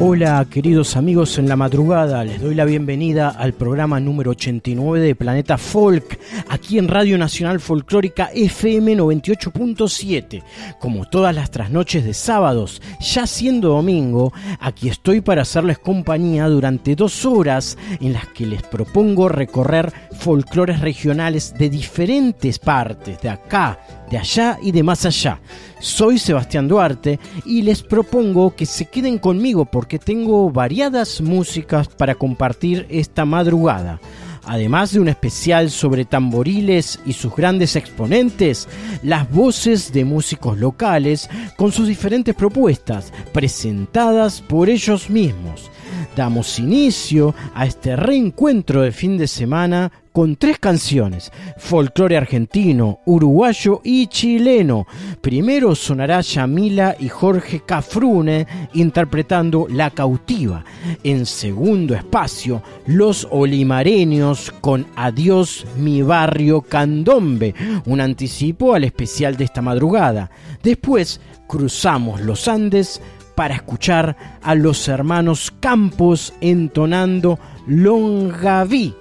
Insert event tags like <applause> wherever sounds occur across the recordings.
Hola queridos amigos en la madrugada, les doy la bienvenida al programa número 89 de Planeta Folk, aquí en Radio Nacional Folclórica FM 98.7. Como todas las trasnoches de sábados, ya siendo domingo, aquí estoy para hacerles compañía durante dos horas en las que les propongo recorrer folclores regionales de diferentes partes, de acá, de allá y de más allá. Soy Sebastián Duarte y les propongo que se queden conmigo porque tengo variadas músicas para compartir esta madrugada. Además de un especial sobre tamboriles y sus grandes exponentes, las voces de músicos locales con sus diferentes propuestas, presentadas por ellos mismos damos inicio a este reencuentro de fin de semana con tres canciones, folclore argentino, uruguayo y chileno. Primero sonará Yamila y Jorge Cafrune interpretando La cautiva. En segundo espacio, Los Olimareños con Adiós mi barrio Candombe, un anticipo al especial de esta madrugada. Después cruzamos los Andes para escuchar a los hermanos Campos entonando Longaví.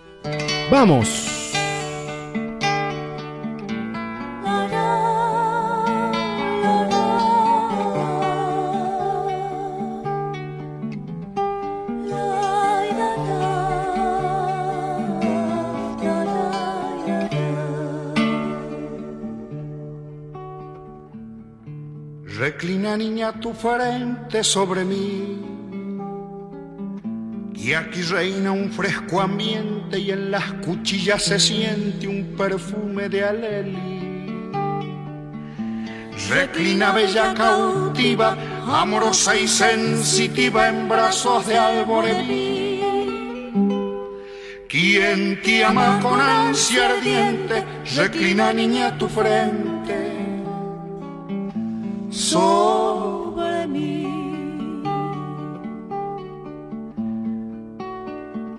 ¡Vamos! Niña tu frente sobre mí. Y aquí reina un fresco ambiente y en las cuchillas se siente un perfume de aleli. Reclina bella cautiva, amorosa y sensitiva en brazos de alborelí. Quien te ama con ansia ardiente, reclina niña tu frente sobre mí.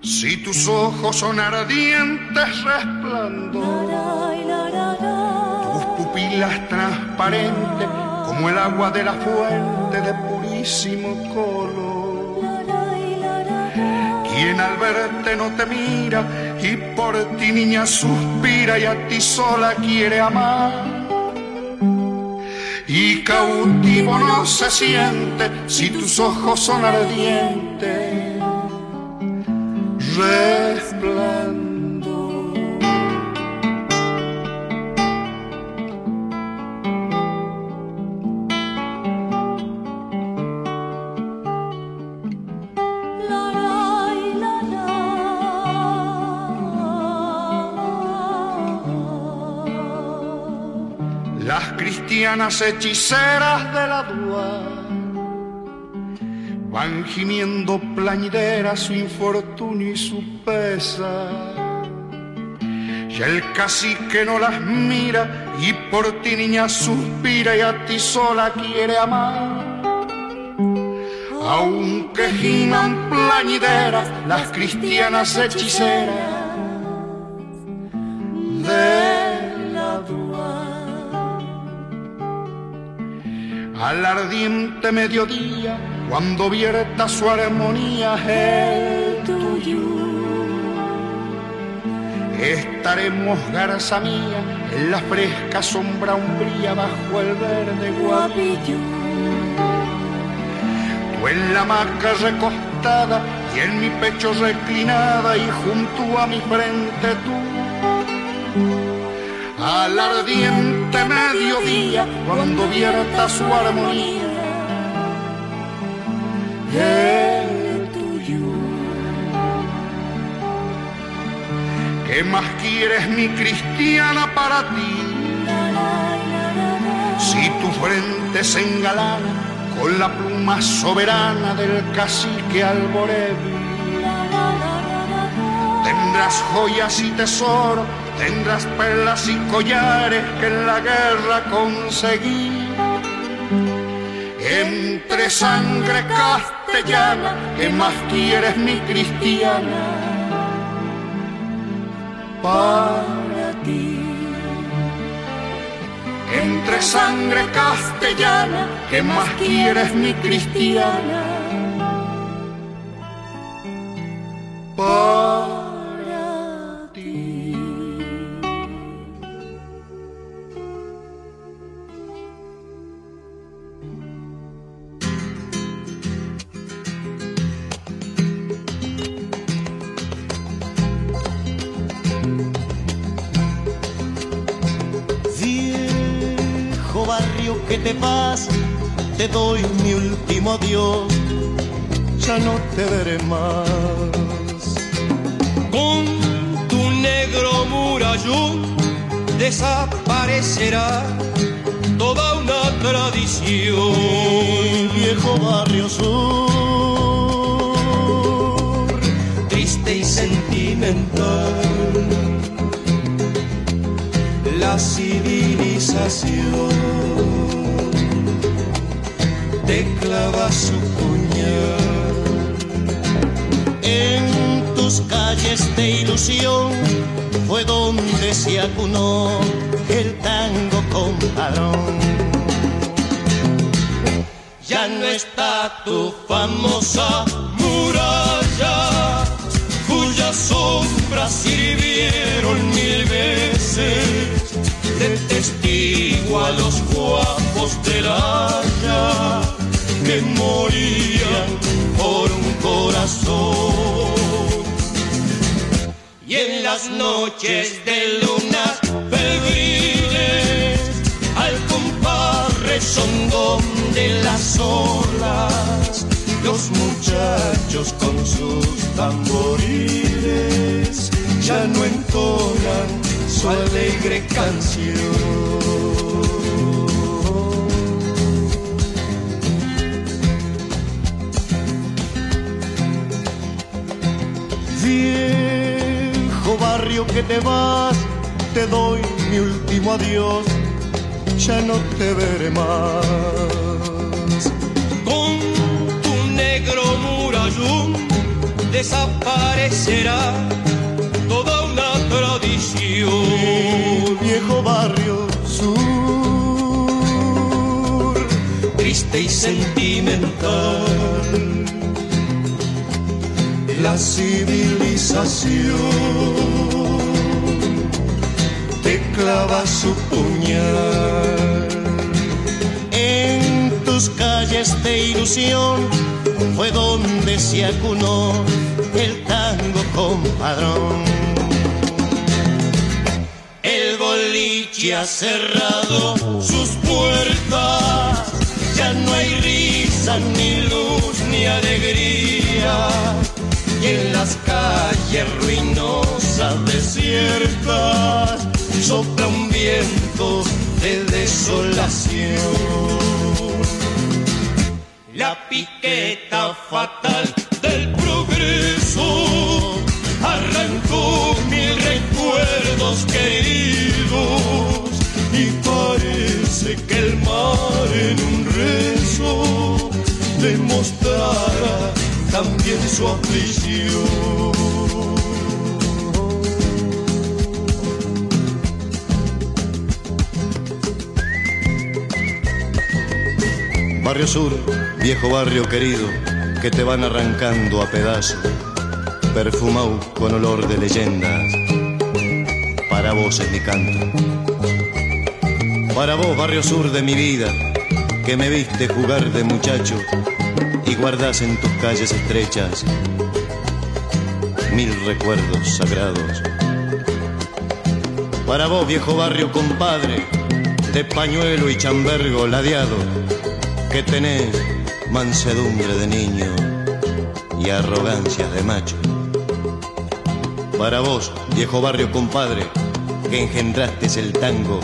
Si tus ojos son ardientes resplandor, tus pupilas transparentes como el agua de la fuente de purísimo color. Quien al verte no te mira y por ti niña suspira y a ti sola quiere amar y cautivo no se siente si tus ojos son ardientes. Resplandor. Las cristianas hechiceras de la dua van gimiendo plañideras su infortunio y su pesa. Y el cacique no las mira y por ti niña suspira y a ti sola quiere amar. Aunque giman plañideras las cristianas hechiceras de Al ardiente mediodía, cuando vierta su armonía el tuyo, estaremos garza mía en la fresca sombra umbría bajo el verde guapillo. Tú en la hamaca recostada y en mi pecho reclinada y junto a mi frente tú al ardiente mediodía cuando vierta su armonía el tuyo. ¿Qué más quieres mi cristiana para ti? Si tu frente se engalana con la pluma soberana del cacique Alborevi, tendrás joyas y tesoro tendrás perlas y collares que en la guerra conseguí. Entre sangre castellana, que más quieres mi cristiana? Para ti. Entre sangre castellana, que más quieres mi cristiana? que te doy mi último adiós, ya no te veré más. Con tu negro murallón desaparecerá toda una tradición. Viejo barrio sur, triste y sentimental. La civilización te clava su puñal. En tus calles de ilusión fue donde se acunó el tango compadrón. Ya no está tu famosa muralla, cuya sombra sirvieron mil veces de testigo a los guapos del haya que morían por un corazón. Y en las noches de lunas febriles, al compás rezongón de las olas, los muchachos con sus tamboriles ya no entonan su alegre canción. Viejo barrio que te vas, te doy mi último adiós, ya no te veré más. Con tu negro murallón desaparecerá toda una tradición. Viejo barrio sur, triste y sentimental la civilización te clava su puñal. En tus calles de ilusión fue donde se acunó el tango compadrón. El boliche ha cerrado sus puertas, ya no hay risa, ni luz, ni alegría y en las calles ruinosas desiertas sopla un viento de desolación. La piqueta fatal del progreso arrancó mil recuerdos queridos y parece que el mar en un rezo demostrará también su aflicción. Barrio Sur, viejo barrio querido, que te van arrancando a pedazos, perfumado con olor de leyendas. Para vos es mi canto. Para vos, barrio sur de mi vida, que me viste jugar de muchacho y guardas en tus calles estrechas mil recuerdos sagrados. Para vos, viejo barrio compadre, de pañuelo y chambergo ladeado, que tenés mansedumbre de niño y arrogancia de macho. Para vos, viejo barrio compadre, que engendraste el tango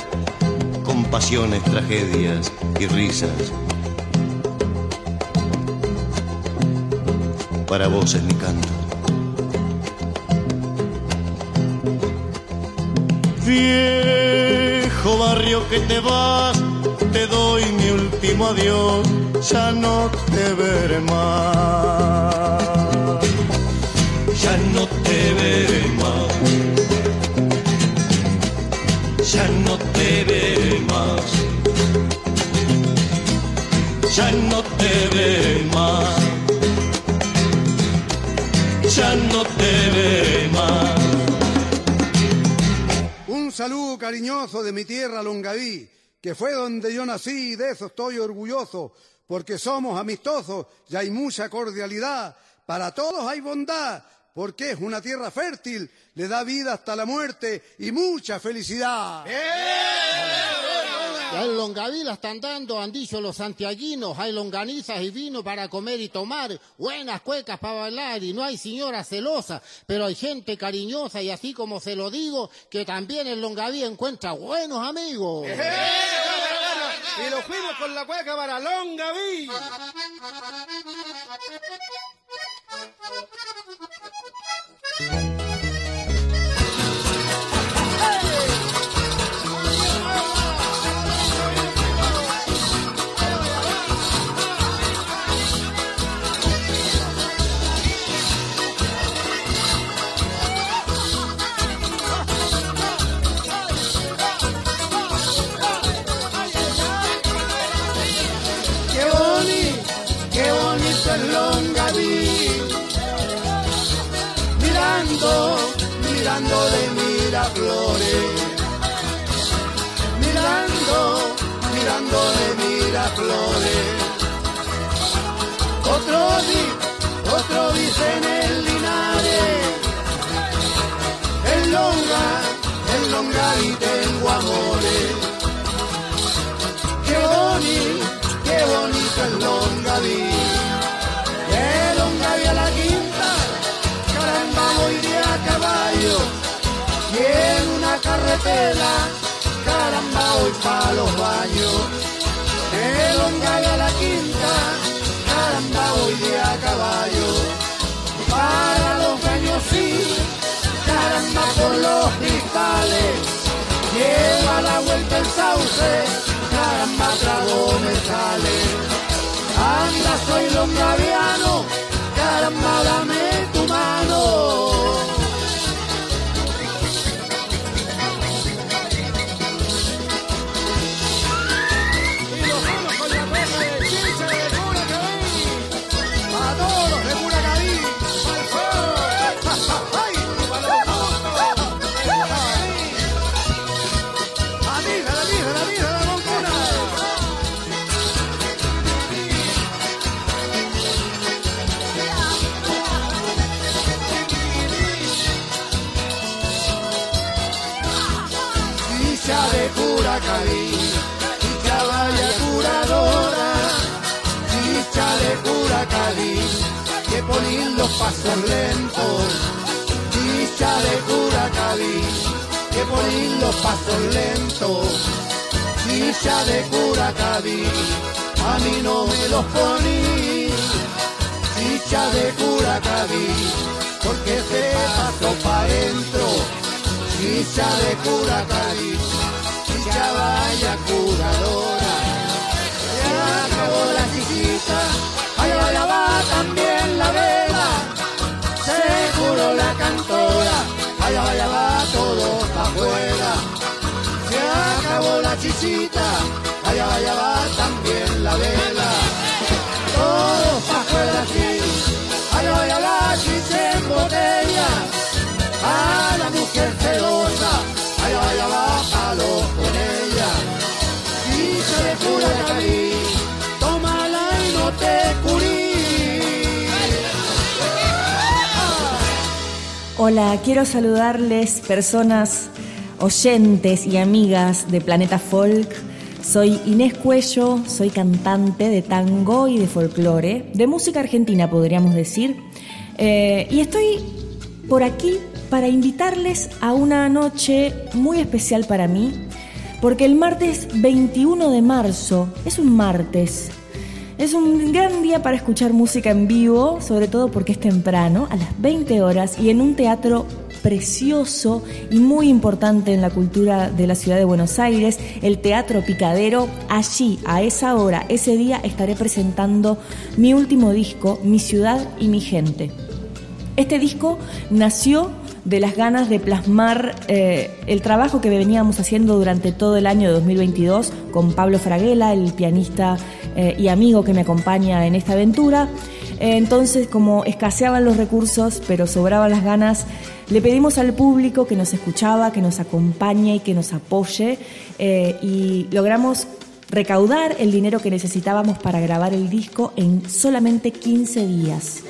con pasiones, tragedias y risas para vos es mi canto. Viejo barrio que te vas, te doy mi último adiós, ya no te veré más. Ya no te veré más. Ya no te veré más. Ya no te veré más. Ya no te veré más. Un saludo cariñoso de mi tierra Longaví, que fue donde yo nací y de eso estoy orgulloso, porque somos amistosos y hay mucha cordialidad. Para todos hay bondad, porque es una tierra fértil, le da vida hasta la muerte y mucha felicidad. Ya en Longaví la están dando, han dicho los santiaguinos, hay longanizas y vino para comer y tomar, buenas cuecas para bailar y no hay señora celosa, pero hay gente cariñosa y así como se lo digo, que también en Longaví encuentra buenos amigos. Y nos fuimos con la cueca para Longaví. Caramba voy pa' los baños. De Longaví a la quinta, caramba voy de a caballo. Para los baños sí, caramba por los cristales. Lleva la vuelta el sauce, caramba trago me sale. Anda, soy longaviano, caramba dame Que ponen los pasos lentos, chicha de Curacaví, que ponen los pasos lentos, chicha de Curacaví, a mí no me los poní, chicha de Curacaví, porque se pasó pa' dentro, chicha de Curacaví, chicha vaya curadora, allá va todo pa' afuera, se acabó la chichita, allá vaya va también la vela, todo pa' afuera sí, allá vaya la chicha en botella, a la mujer celosa, allá vaya va Hola, quiero saludarles personas oyentes y amigas de Planeta Folk. Soy Inés Cuello, soy cantante de tango y de folclore, de música argentina podríamos decir. Eh, y estoy por aquí para invitarles a una noche muy especial para mí, porque el martes 21 de marzo es un martes. Es un gran día para escuchar música en vivo, sobre todo porque es temprano, a las 20 horas, y en un teatro precioso y muy importante en la cultura de la ciudad de Buenos Aires, el Teatro Picadero. Allí, a esa hora, ese día, estaré presentando mi último disco, Mi ciudad y mi gente. Este disco nació de las ganas de plasmar eh, el trabajo que veníamos haciendo durante todo el año de 2022 con Pablo Fraguela, el pianista eh, y amigo que me acompaña en esta aventura. entonces, como escaseaban los recursos, pero sobraban las ganas, le pedimos al público que nos escuchaba, que nos acompañe y que nos apoye eh, y logramos recaudar el dinero que necesitábamos para grabar el disco en solamente 15 días.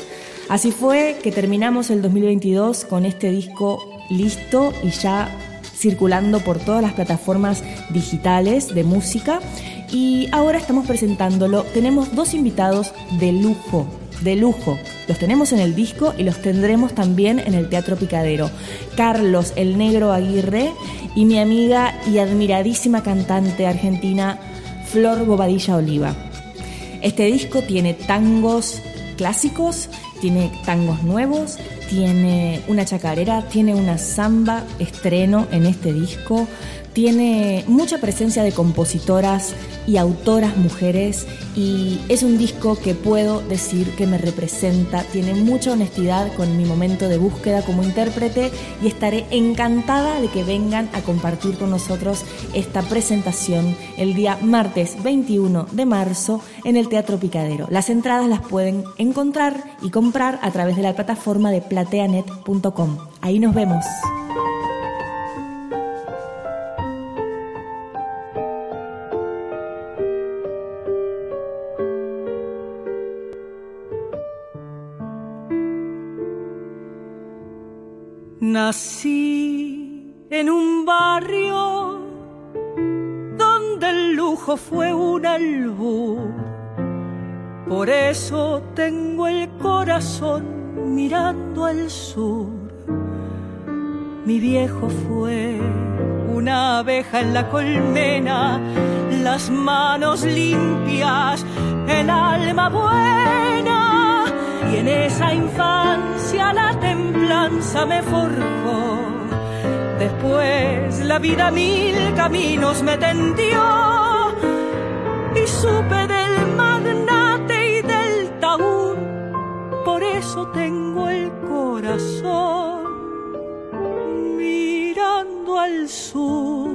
Así fue que terminamos el 2022 con este disco listo y ya circulando por todas las plataformas digitales de música. Y ahora estamos presentándolo. Tenemos dos invitados de lujo, de lujo. Los tenemos en el disco y los tendremos también en el Teatro Picadero. Carlos el Negro Aguirre y mi amiga y admiradísima cantante argentina Flor Bobadilla Oliva. Este disco tiene tangos clásicos tiene tangos nuevos, tiene una chacarera, tiene una samba estreno en este disco, tiene mucha presencia de compositoras y autoras mujeres y es un disco que puedo decir que me representa, tiene mucha honestidad con mi momento de búsqueda como intérprete y estaré encantada de que vengan a compartir con nosotros esta presentación el día martes 21 de marzo en el Teatro Picadero. Las entradas las pueden encontrar y comprar a través de la plataforma de plateanet.com. Ahí nos vemos. Nací en un barrio donde el lujo fue un albur. Por eso tengo el corazón mirando al sur. Mi viejo fue una abeja en la colmena, las manos limpias, el alma buena y en esa infancia la templanza me forjó. Después la vida mil caminos me tendió y supe del magnate y del taúd. Por eso tengo el corazón mirando al sur.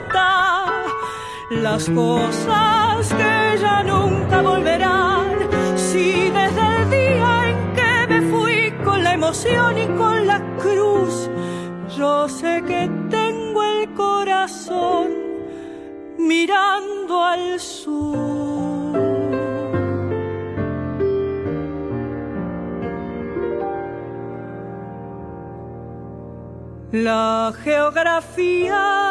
las cosas que ya nunca volverán. Si desde y con la cruz. Yo sé que tengo el corazón mirando al sur. La geografía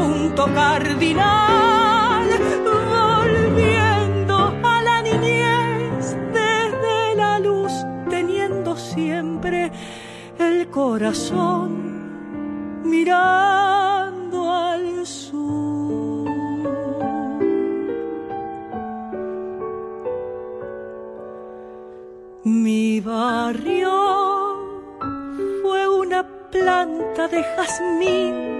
punto cardinal, volviendo a la niñez desde la luz, teniendo siempre el corazón mirando al sur. Mi barrio fue una planta de jazmín,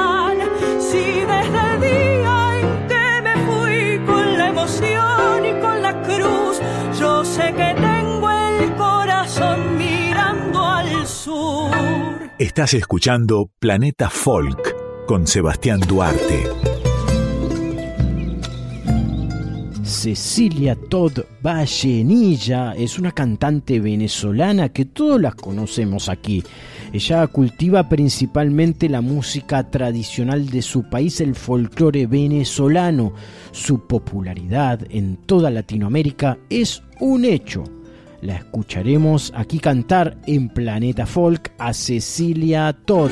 Sur. Estás escuchando Planeta Folk con Sebastián Duarte. Cecilia Todd Vallenilla es una cantante venezolana que todos las conocemos aquí. Ella cultiva principalmente la música tradicional de su país, el folclore venezolano. Su popularidad en toda Latinoamérica es un hecho. La escucharemos aquí cantar en Planeta Folk a Cecilia Todd.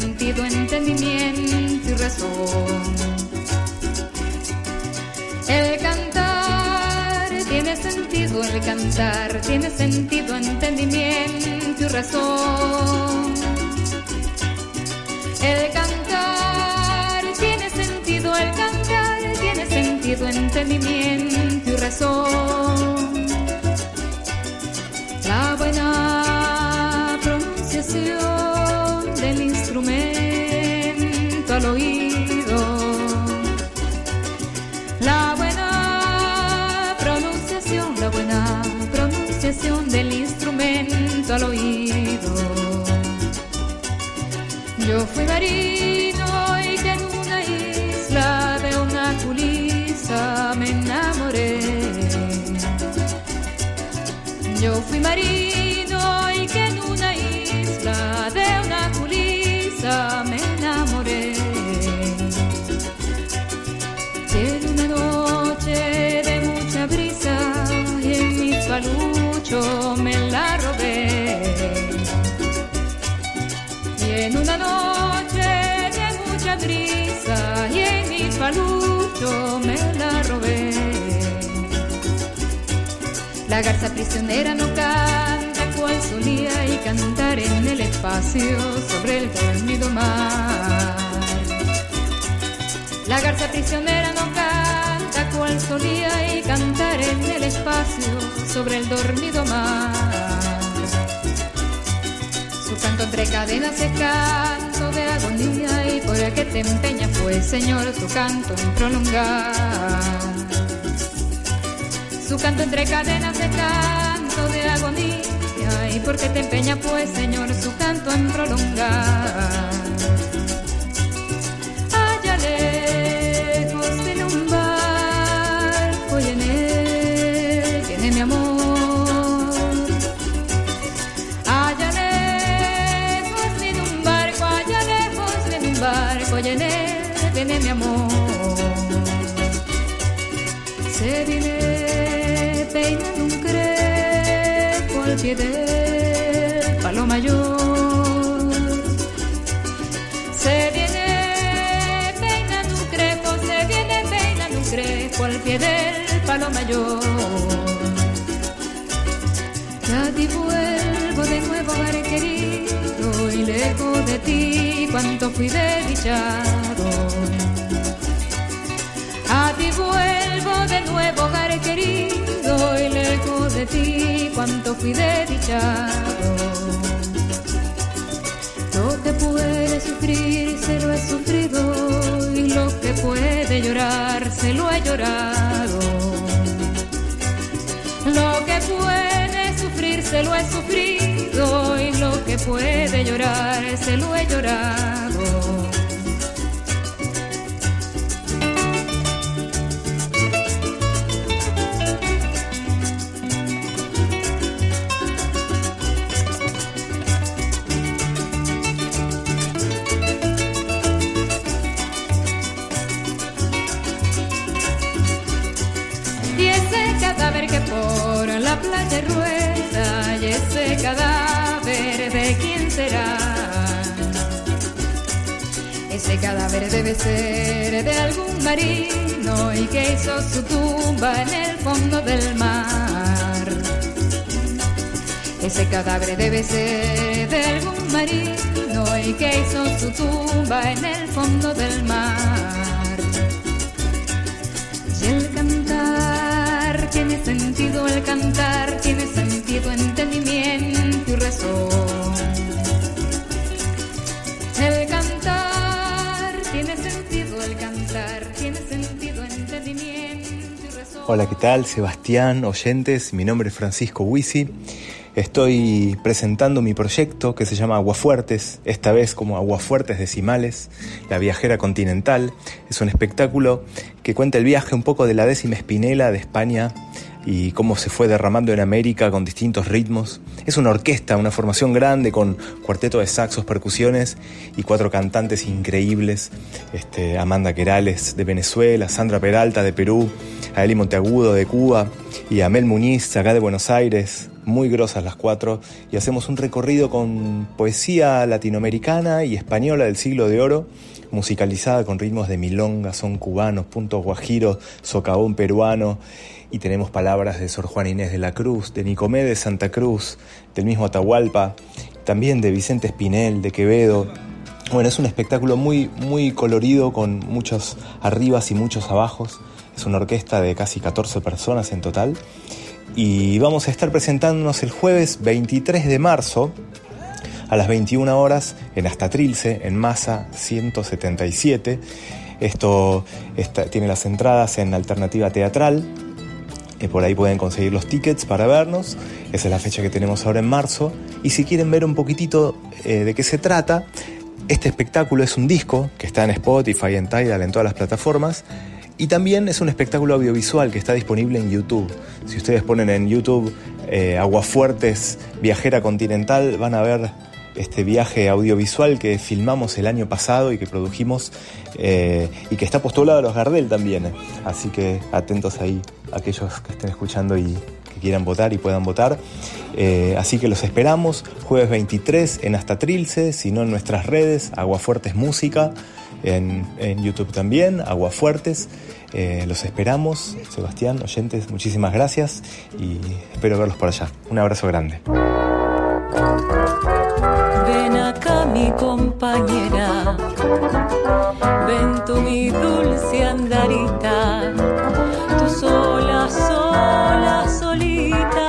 Sentido, entendimiento y razón. El cantar tiene sentido, el cantar tiene sentido, entendimiento y razón. El cantar tiene sentido, el cantar tiene sentido, entendimiento y razón. Al oído. Yo fui marino palucho me la robé. La garza prisionera no canta cual solía y cantar en el espacio sobre el dormido mar. La garza prisionera no canta cual solía y cantar en el espacio sobre el dormido mar. Su canto entre cadenas es canto de por el que te empeña fue, Señor, su canto en prolongar. Su canto entre cadenas es canto de agonía y porque te empeña pues Señor su canto en prolongar. Pie del palo. Se viene peinando un crepo, se viene peinando un crepo al pie del palo mayor. Ya ti vuelvo de nuevo, hogar querido, y lejos de ti cuánto fui desdichado. A ti vuelvo de nuevo, hogar querido, lejos de ti cuánto fui desdichado. Lo que puede sufrir se lo he sufrido, y lo que puede llorar se lo he llorado. Lo que puede sufrir se lo he sufrido, y lo que puede llorar se lo he llorado. Ese cadáver debe ser de algún marino y que hizo su tumba en el fondo del mar. Ese cadáver debe ser de algún marino y que hizo su tumba en el fondo del mar. Y el cantar tiene sentido, el cantar tiene sentido, entendimiento y razón. Hola, ¿qué tal? Sebastián, oyentes, mi nombre es Francisco Huisi. Estoy presentando mi proyecto que se llama Aguafuertes, esta vez como Aguafuertes Decimales, la viajera continental. Es un espectáculo que cuenta el viaje un poco de la décima espinela de España y cómo se fue derramando en América con distintos ritmos. Es una orquesta, una formación grande con cuarteto de saxos, percusiones y cuatro cantantes increíbles. Este, Amanda Querales de Venezuela, Sandra Peralta de Perú, Aeli Monteagudo de Cuba y Amel Muñiz acá de Buenos Aires, muy grosas las cuatro, y hacemos un recorrido con poesía latinoamericana y española del siglo de oro, musicalizada con ritmos de milonga, son cubanos, puntos guajiros, socavón peruano, y tenemos palabras de Sor Juan Inés de la Cruz, de Nicomé de Santa Cruz, del mismo Atahualpa, también de Vicente Espinel, de Quevedo. Bueno, es un espectáculo muy, muy colorido con muchos arribas y muchos abajos. Es una orquesta de casi 14 personas en total y vamos a estar presentándonos el jueves 23 de marzo a las 21 horas en Astatrilce, en Masa 177. Esto tiene las entradas en Alternativa Teatral. Eh, por ahí pueden conseguir los tickets para vernos. Esa es la fecha que tenemos ahora en marzo. Y si quieren ver un poquitito eh, de qué se trata, este espectáculo es un disco que está en Spotify, en Tidal, en todas las plataformas. Y también es un espectáculo audiovisual que está disponible en YouTube. Si ustedes ponen en YouTube eh, Aguafuertes Viajera Continental, van a ver este viaje audiovisual que filmamos el año pasado y que produjimos eh, y que está postulado a los Gardel también. Así que atentos ahí aquellos que estén escuchando y que quieran votar y puedan votar. Eh, así que los esperamos jueves 23 en Hasta Trilce, si no en nuestras redes, Aguafuertes Música en, YouTube también, Aguafuertes. Eh, los esperamos, Sebastián, oyentes, muchísimas gracias y espero verlos por allá. Un abrazo grande. Ven acá mi compañera, ven tú mi dulce andarita, sola, sola, solita,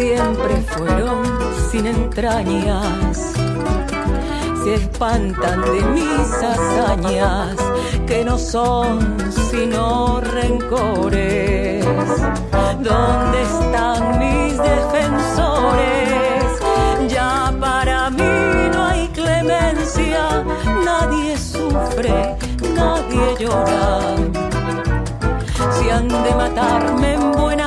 siempre fueron sin entrañas que espantan de mis hazañas, que no son sino rencores. ¿Dónde están mis defensores? Ya para mí no hay clemencia, nadie sufre, nadie llora. Si han de matarme en buena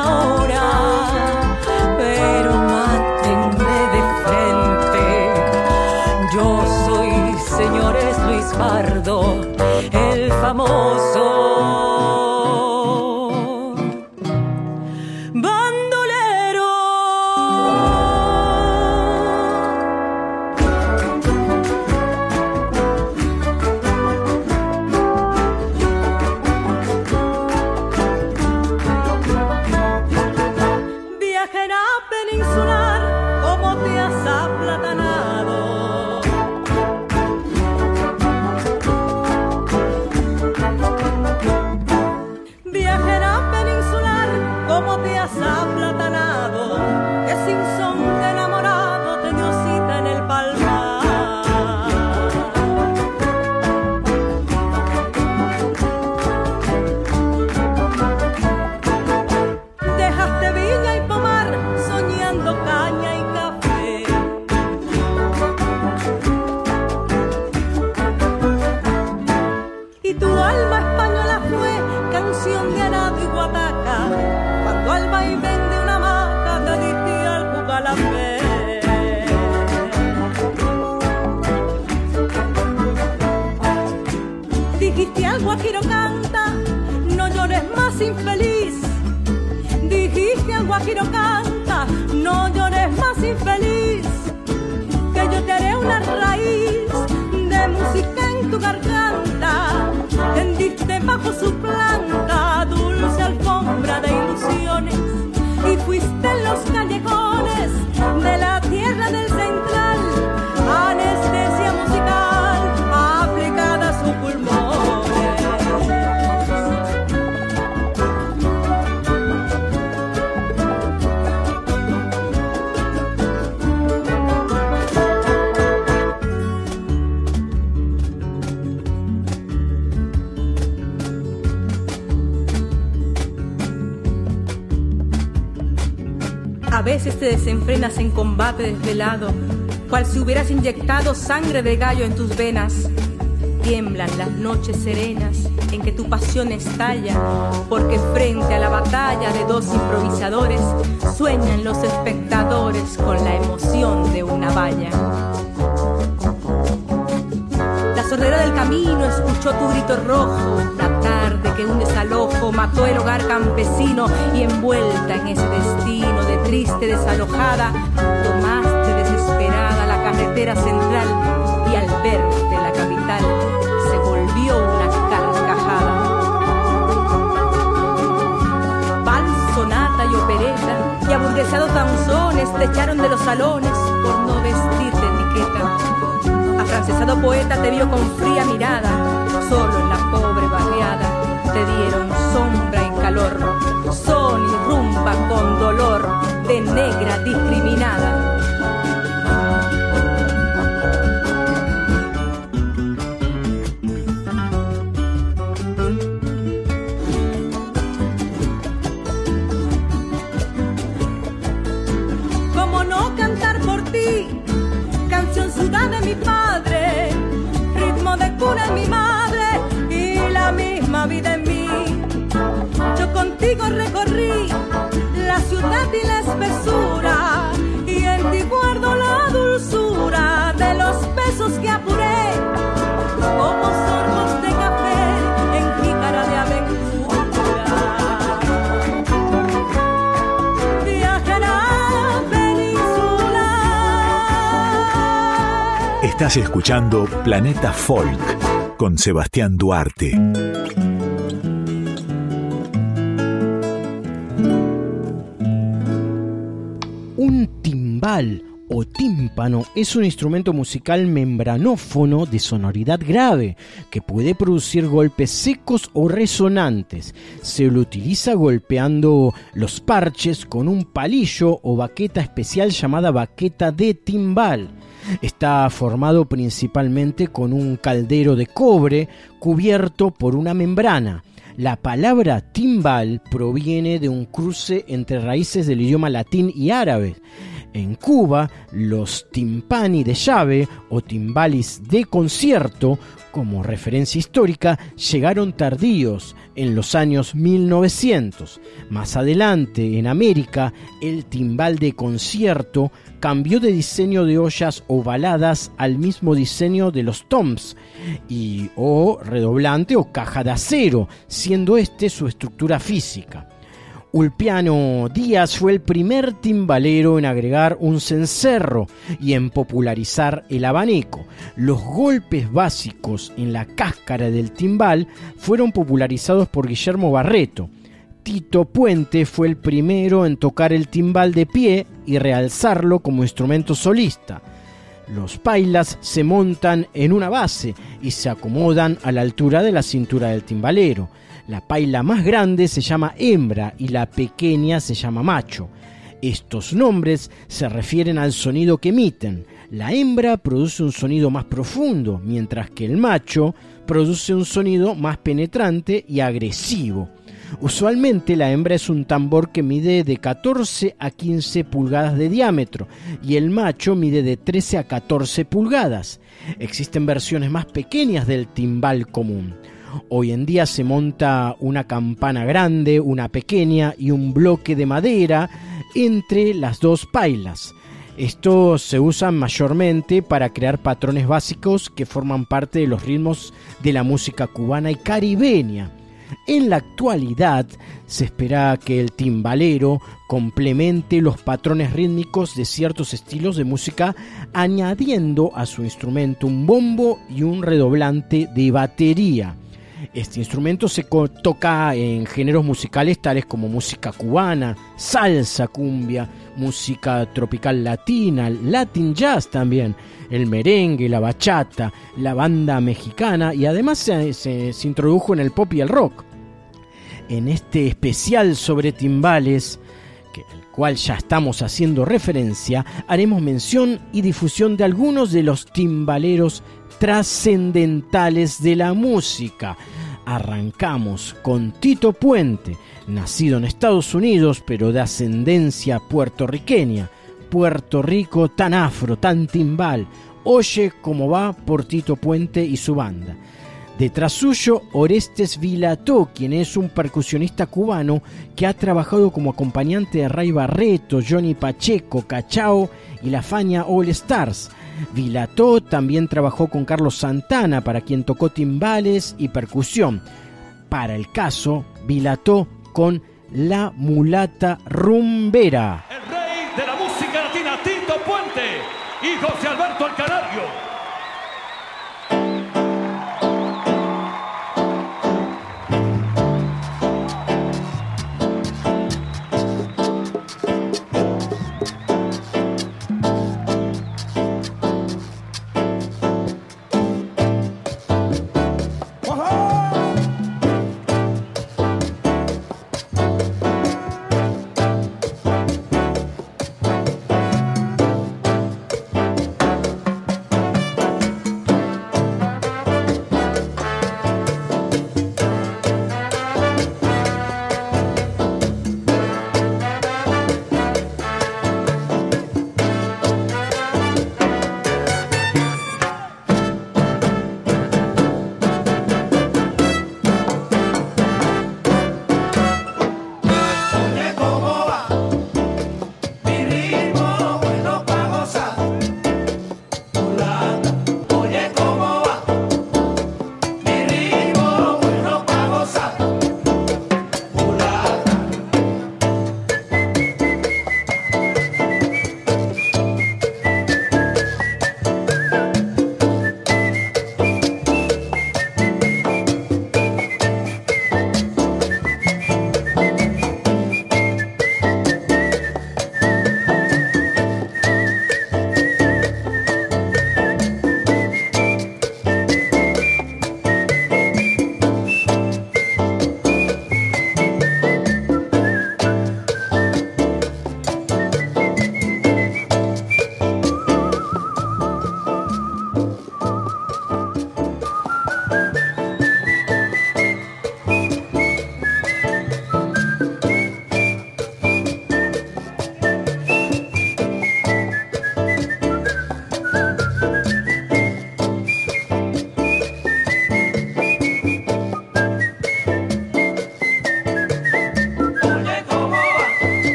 famoso. canta, no llores más infeliz, que yo te haré una raíz de música en tu garganta. Desenfrenas en combate desvelado, cual si hubieras inyectado sangre de gallo en tus venas. Tiemblan las noches serenas en que tu pasión estalla, porque frente a la batalla de dos improvisadores sueñan los espectadores con la emoción de una valla. La sordera del camino escuchó tu grito rojo, la tarde que un desalojo mató el hogar campesino y envuelta en ese destino de triste desalojada, tomaste desesperada la carretera central y al verte la capital se volvió una carcajada. Vals, sonata y opereta y aburguesados danzones te echaron de los salones por no vestirte etiqueta. Afrancesado poeta te vio con fría mirada, solo en la pobre barriada te dieron sombra negra discriminada. ¿Cómo no cantar por ti? Canción ciudad de mi padre, ritmo de cuna en mi madre y la misma vida en mí. Yo contigo recorrí la ciudad y la Estás escuchando Planeta Folk con Sebastián Duarte. o es un instrumento musical membranófono de sonoridad grave que puede producir golpes secos o resonantes. Se lo utiliza golpeando los parches con un palillo o baqueta especial llamada baqueta de timbal. Está formado principalmente con un caldero de cobre cubierto por una membrana. La palabra timbal proviene de un cruce entre raíces del idioma latín y árabe. En Cuba, los timpani de llave o timbalis de concierto, como referencia histórica, llegaron tardíos en los años 1900. Más adelante, en América, el timbal de concierto cambió de diseño de ollas ovaladas al mismo diseño de los toms y o redoblante o caja de acero, siendo este su estructura física. Ulpiano Díaz fue el primer timbalero en agregar un cencerro y en popularizar el abanico. Los golpes básicos en la cáscara del timbal fueron popularizados por Guillermo Barreto. Tito Puente fue el primero en tocar el timbal de pie y realzarlo como instrumento solista. Los pailas se montan en una base y se acomodan a la altura de la cintura del timbalero. La paila más grande se llama hembra y la pequeña se llama macho. Estos nombres se refieren al sonido que emiten. La hembra produce un sonido más profundo, mientras que el macho produce un sonido más penetrante y agresivo. Usualmente la hembra es un tambor que mide de 14 a 15 pulgadas de diámetro y el macho mide de 13 a 14 pulgadas. Existen versiones más pequeñas del timbal común. Hoy en día se monta una campana grande, una pequeña y un bloque de madera entre las dos pailas. Estos se usan mayormente para crear patrones básicos que forman parte de los ritmos de la música cubana y caribeña. En la actualidad se espera que el timbalero complemente los patrones rítmicos de ciertos estilos de música añadiendo a su instrumento un bombo y un redoblante de batería. Este instrumento se toca en géneros musicales tales como música cubana, salsa cumbia, música tropical latina, latin jazz también, el merengue, la bachata, la banda mexicana y además se, introdujo en el pop y el rock. En este especial sobre timbales, que, al cual ya estamos haciendo referencia, haremos mención y difusión de algunos de los timbaleros trascendentales de la música. Arrancamos con Tito Puente, nacido en Estados Unidos pero de ascendencia puertorriqueña. Puerto Rico tan afro, tan timbal. Oye cómo va por Tito Puente y su banda. Detrás suyo, Orestes Vilató, quien es un percusionista cubano que ha trabajado como acompañante de Ray Barreto, Johnny Pacheco, Cachao y la Faña All Stars. Vilató también trabajó con Carlos Santana, para quien tocó timbales y percusión. Para el caso, Vilató con La Mulata Rumbera. El rey de la música latina, Tito Puente y José Alberto Alcanario.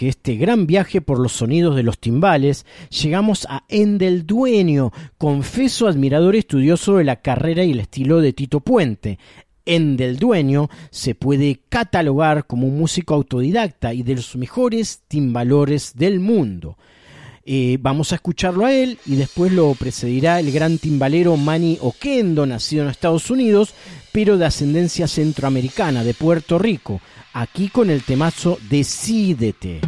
Este gran viaje por los sonidos de los timbales, llegamos a En del Dueño, confeso admirador estudioso de la carrera y el estilo de Tito Puente. En del Dueño se puede catalogar como un músico autodidacta y de los mejores timbalores del mundo. Eh, vamos a escucharlo a él y después lo precedirá el gran timbalero Manny Oquendo, nacido en Estados Unidos, pero de ascendencia centroamericana, de Puerto Rico, aquí con el temazo Decídete.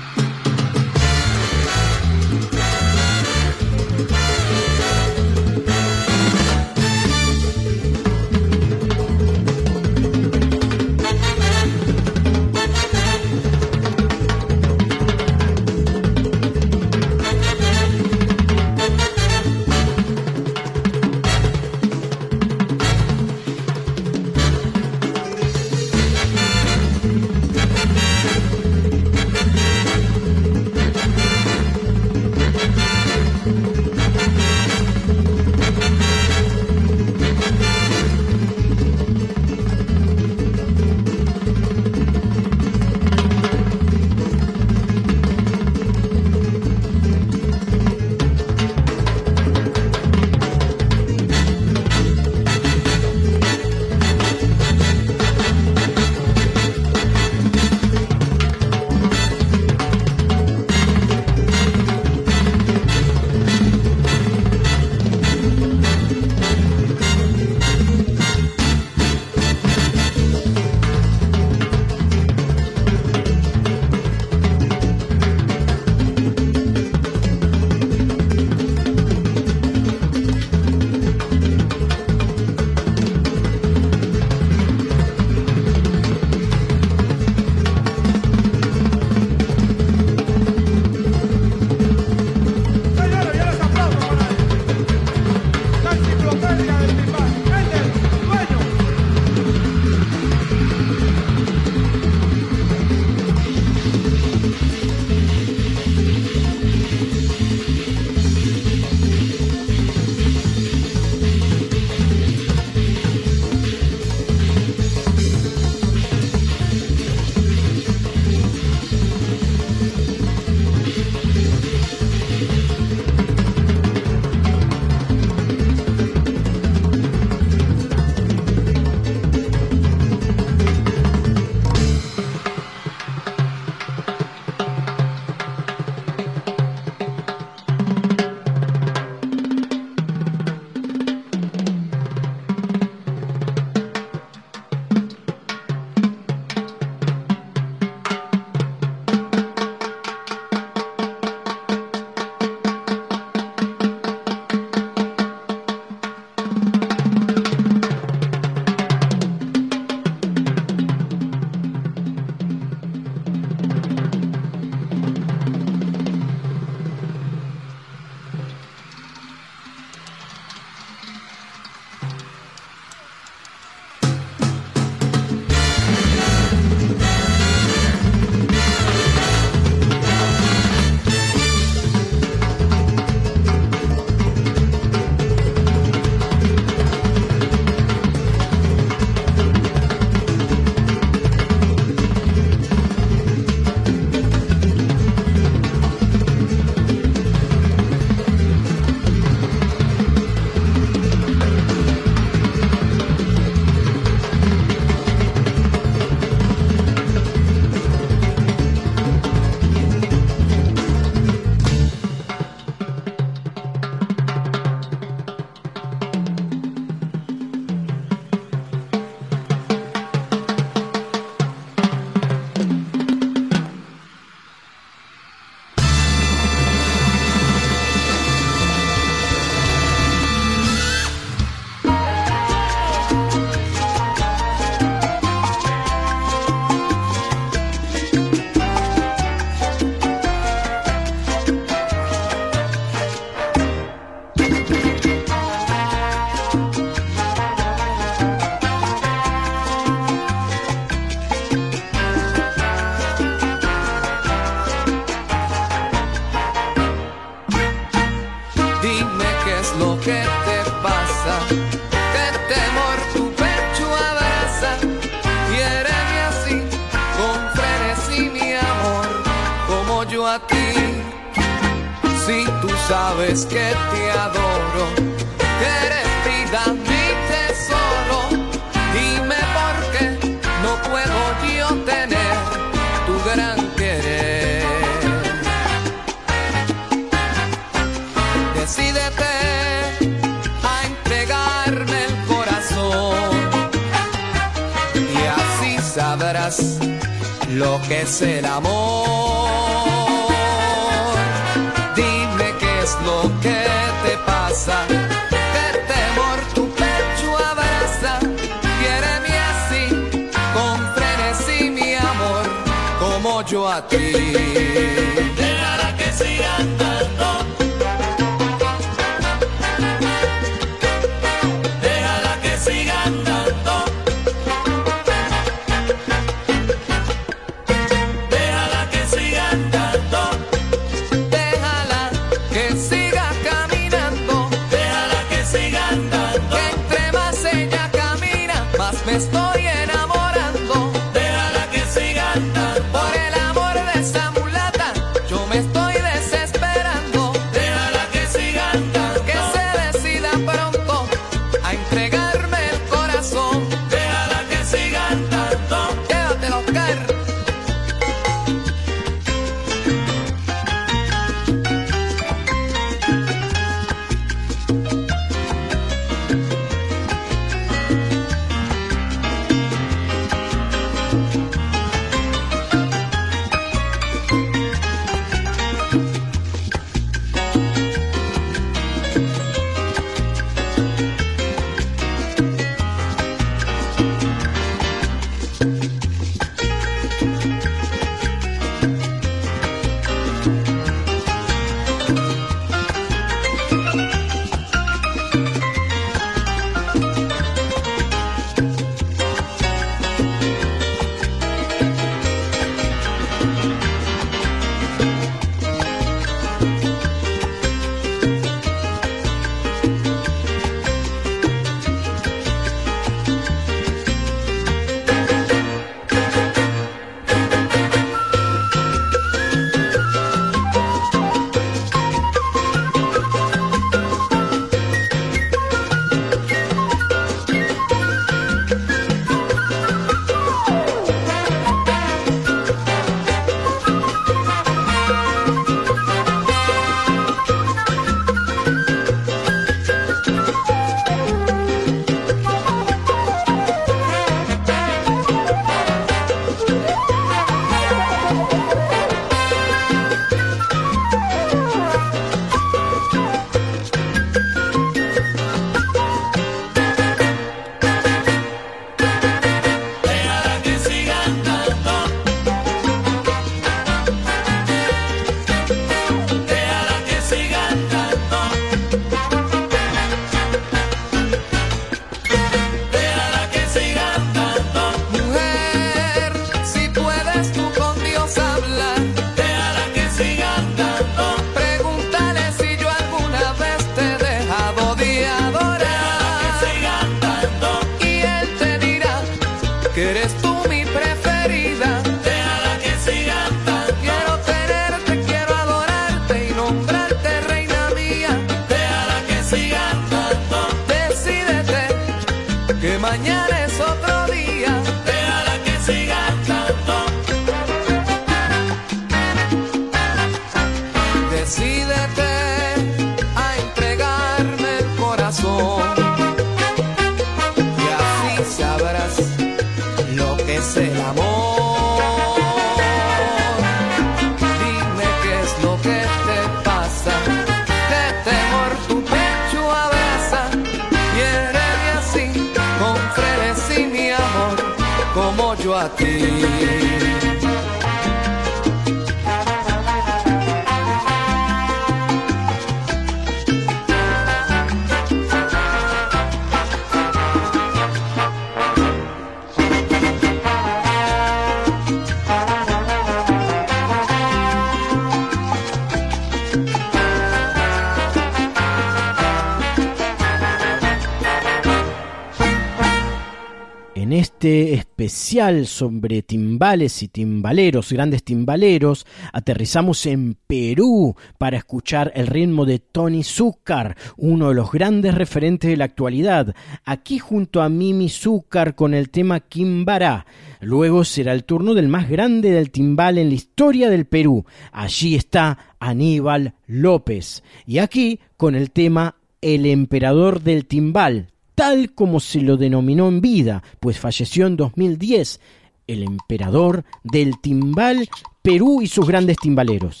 Sobre timbales y timbaleros, grandes timbaleros, aterrizamos en Perú para escuchar el ritmo de Tony Zúcar, uno de los grandes referentes de la actualidad, aquí junto a Mimi Zúcar con el tema Quimbará. Luego será el turno del más grande del timbal en la historia del Perú. Allí está Aníbal López. Y aquí con el tema El emperador del timbal, tal como se lo denominó en vida, pues falleció en 2010, el emperador del timbal Perú y sus grandes timbaleros.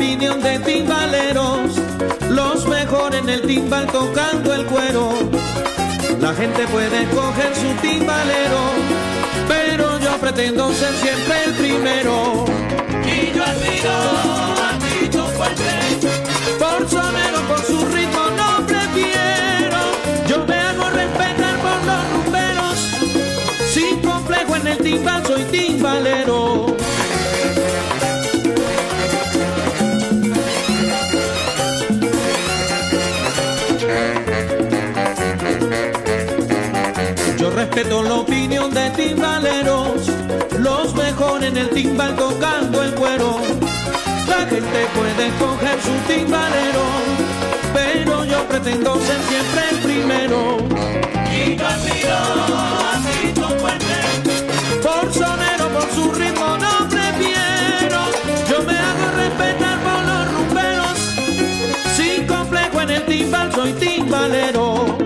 Opinión de timbaleros, los mejores en el timbal tocando el cuero. La gente puede escoger su timbalero, pero yo pretendo ser siempre el primero. Y yo admiro a Tito Fuerte. Por sonero, por su ritmo no prefiero. Yo me hago respetar por los rumberos. Sin complejo en el timbal soy timbalero. Respeto la opinión de timbaleros, los mejores en el timbal tocando el cuero. La gente puede escoger su timbalero, pero yo pretendo ser siempre el primero. Y yo admiro a Tito Fuerte. Por sonero, por su ritmo no prefiero. Yo me hago respetar por los rumberos. Sin complejo en el timbal soy timbalero.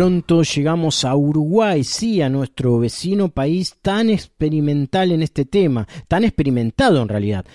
Pronto llegamos a Uruguay, sí, a nuestro vecino país tan experimental en este tema, tan experimentado en realidad.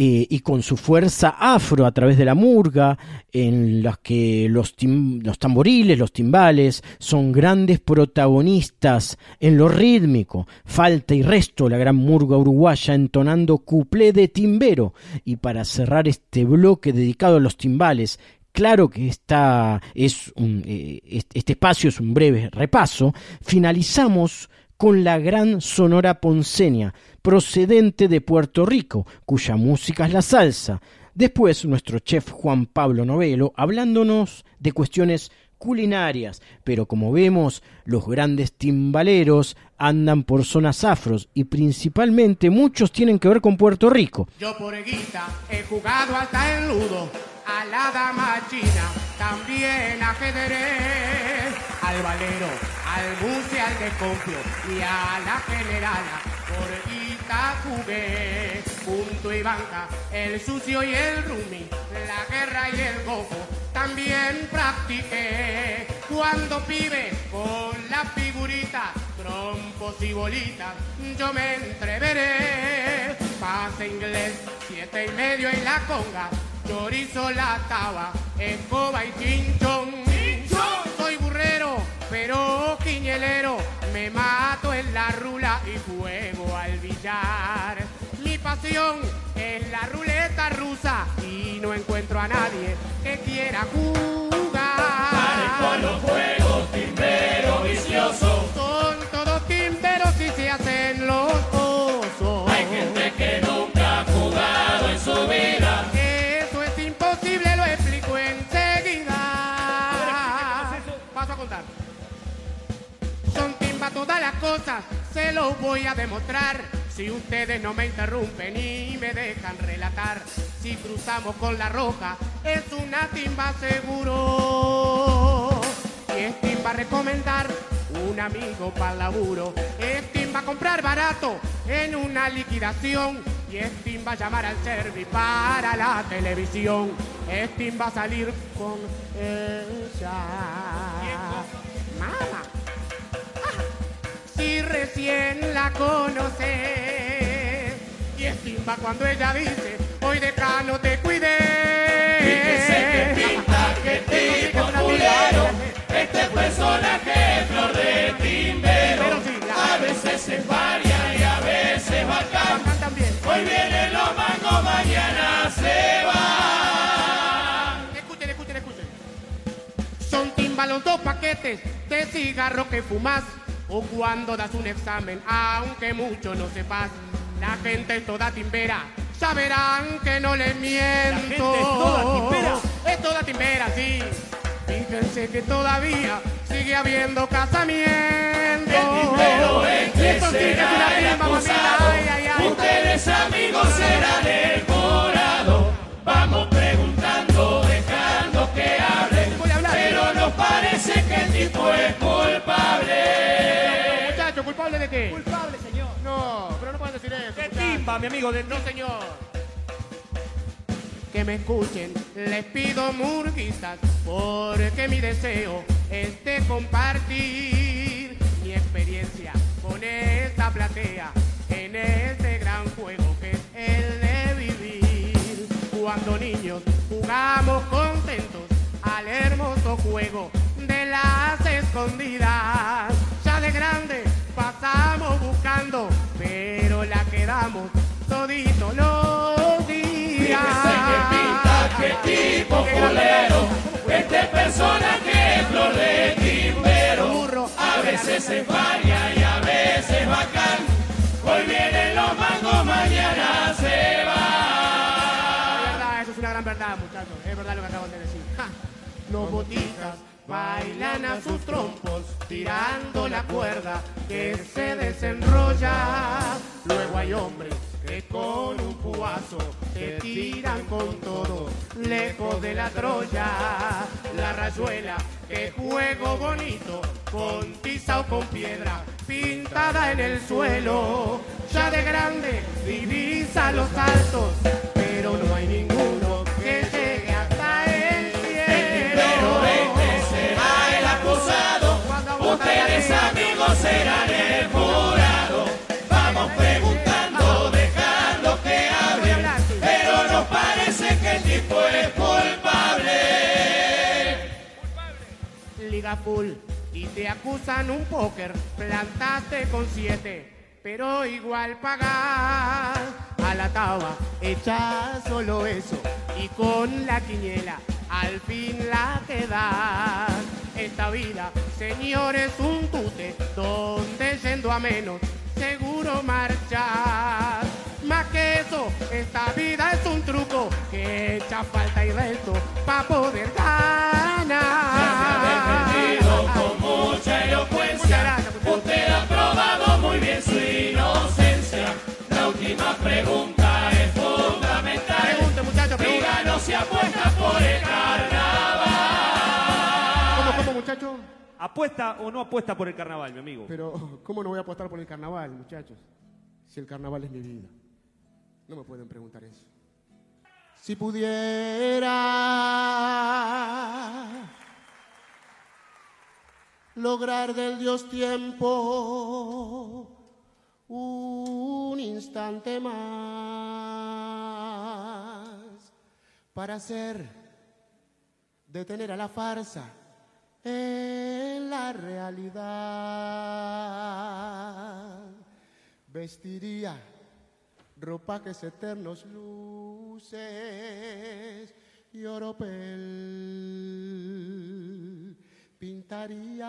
eh, y con su fuerza afro a través de la murga, en las que los, tim- los tamboriles, los timbales, son grandes protagonistas en lo rítmico. Falta y resto la gran murga uruguaya entonando cuplé de timbero. Y para cerrar este bloque dedicado a los timbales, Claro que esta eh, este espacio es un breve repaso. Finalizamos con la gran sonora ponceña, procedente de Puerto Rico, cuya música es la salsa. Después nuestro chef Juan Pablo Novelo hablándonos de cuestiones culinarias, pero como vemos, los grandes timbaleros andan por zonas afros y principalmente muchos tienen que ver con Puerto Rico. Yo por he jugado hasta el ludo, a la dama china, también ajedrez, al valero, al buce, al desconfio y a la generala. Por jugué, punto y banca, el sucio y el rumi, la guerra y el gofo, también practiqué. Cuando pibe con la figurita, trompos y bolitas, yo me entreveré. Pase inglés, siete y medio en la conga, chorizo, la taba, escoba y chinchón. Soy burrero, pero quiñelero, me mato en la rula y juego al billar. Mi pasión es la ruleta rusa y no encuentro a nadie que quiera jugar. Se los voy a demostrar. Si ustedes no me interrumpen y me dejan relatar, si cruzamos con la roja, es una timba seguro. Y es timba recomendar un amigo para laburo. Es timba comprar barato en una liquidación. Y es timba llamar al servi para la televisión. Es timba salir con ella. Mama. Si recién la conoces. Y es timba cuando ella dice, hoy decano te cuidé. Fíjese que pinta, que tipo culero. Este personaje flor de timbero. A veces es varia y a veces bacán. Hoy vienen los mangos, mañana se van. Escuchen, escuchen, escuchen. Son timba los dos paquetes de cigarro que fumas. O cuando das un examen, aunque mucho no sepas. La gente es toda timbera, ya verán que no les miento. gente es toda timbera. Es toda timbera, sí. Fíjense que todavía sigue habiendo casamientos. El timbero es que será el acusado. Ay, ay, ay. Ustedes amigos serán el ¿culpable de qué? Culpable, señor. No, pero no pueden decir eso. ¡Qué muchacho. timba, mi amigo! De... No, señor. Que me escuchen, les pido murguistas, porque mi deseo es de compartir mi experiencia con esta platea en este gran juego que es el de vivir. Cuando niños jugamos contentos al hermoso juego de las escondidas. Todito los días. Fíjese que pinta, que tipo culero. Este personaje es flor de timbero. A veces es varia y a veces bacán. Hoy vienen los mangos, mañana se Es van. verdad, eso es una gran verdad, muchachos. Es verdad lo que acaban de decir. Ja. Los botistas bailan a sus trompos, tirando la cuerda que se desenrolla. Luego hay hombres que con un puazo se tiran con todo, lejos de la Troya. La rayuela, que juego bonito, con tiza o con piedra, pintada en el suelo. Ya de grande divisa los altos, pero no hay ninguno que Liga full y te acusan un póker, plantaste con siete, pero igual pagas a la taba, echa solo eso y con la quiniela al fin la quedas. Esta vida, señores, un tute, donde yendo a menos, seguro marchar. Más que eso, esta vida es un truco que echa falta y resto para poder ganar. ¿Apuesta o no apuesta por el carnaval, mi amigo? Pero, ¿cómo no voy a apostar por el carnaval, muchachos? Si el carnaval es mi vida. No me pueden preguntar eso. Si pudiera lograr del Dios tiempo un instante más para hacer detener a la farsa en la realidad. Vestiría ropajes eternos luces y oropel. Pintaría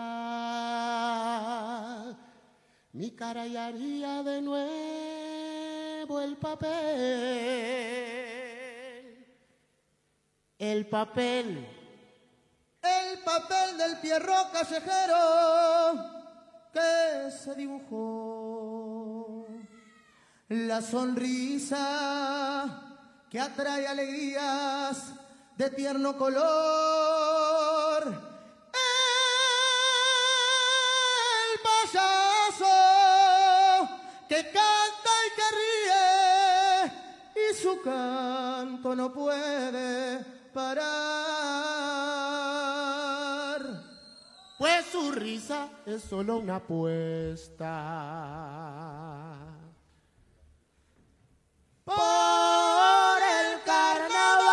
mi cara y haría de nuevo el papel. El papel. El papel del pierro callejero que se dibujó. La sonrisa que atrae alegrías de tierno color. El payaso que canta y que ríe y su canto no puede parar. Su risa es solo una apuesta. Por el carnaval.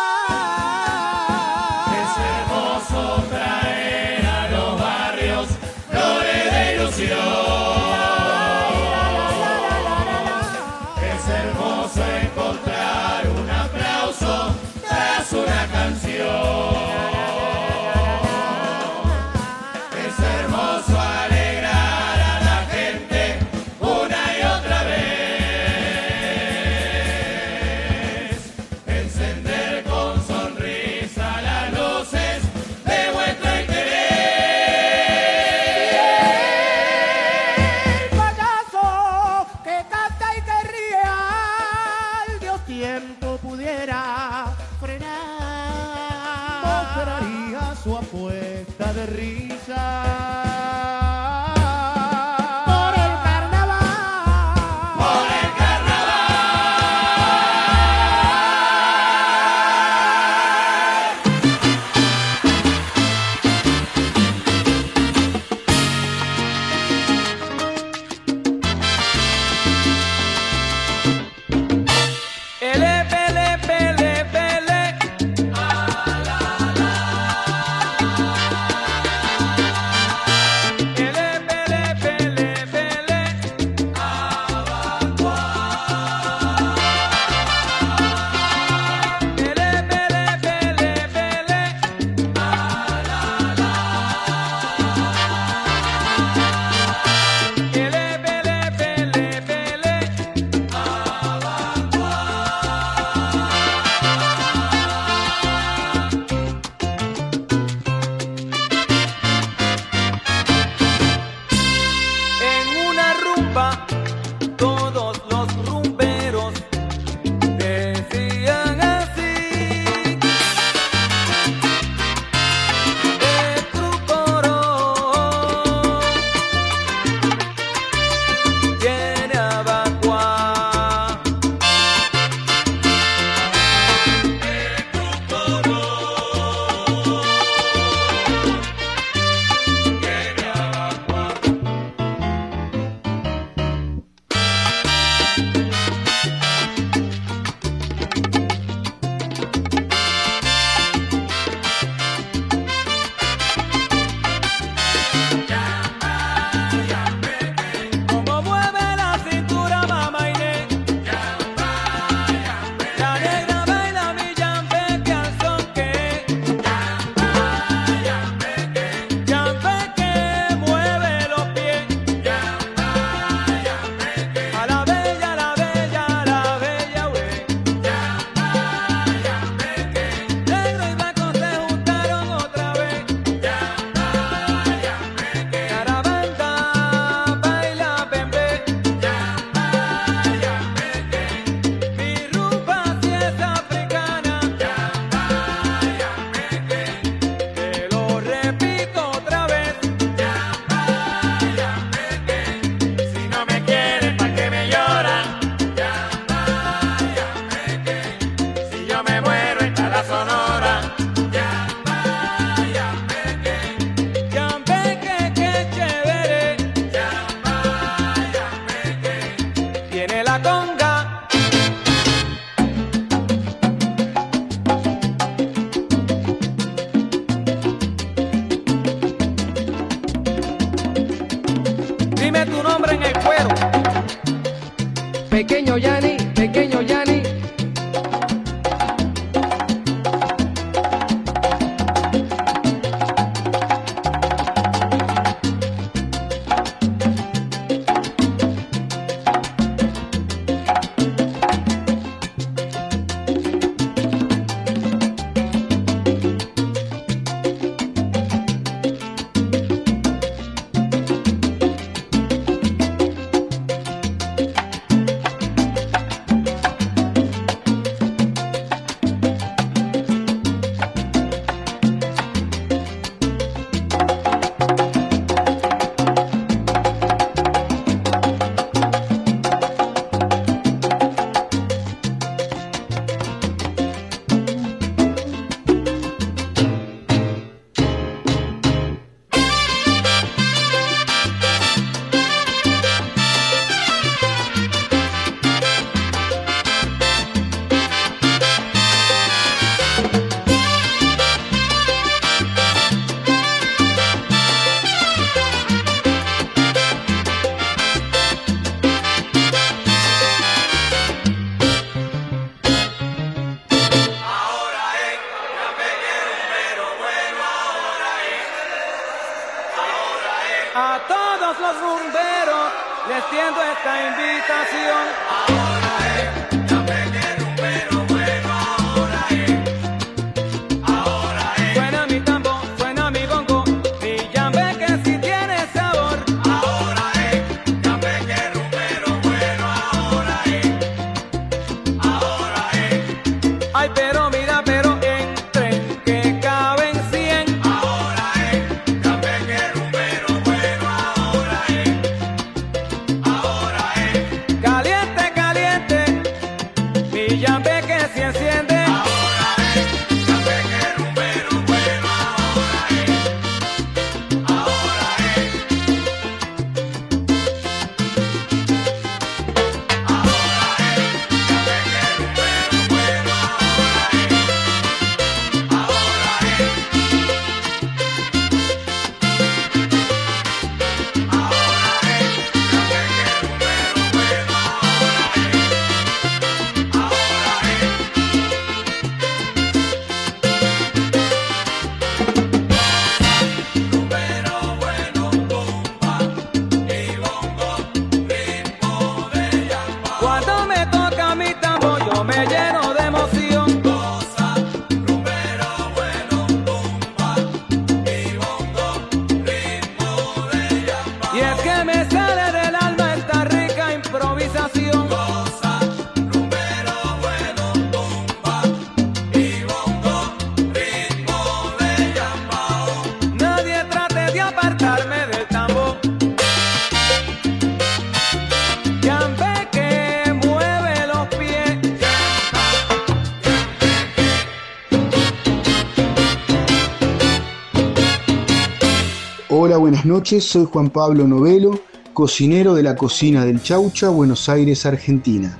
Buenas noches, soy Juan Pablo Novelo, cocinero de la cocina del Chaucha, Buenos Aires, Argentina.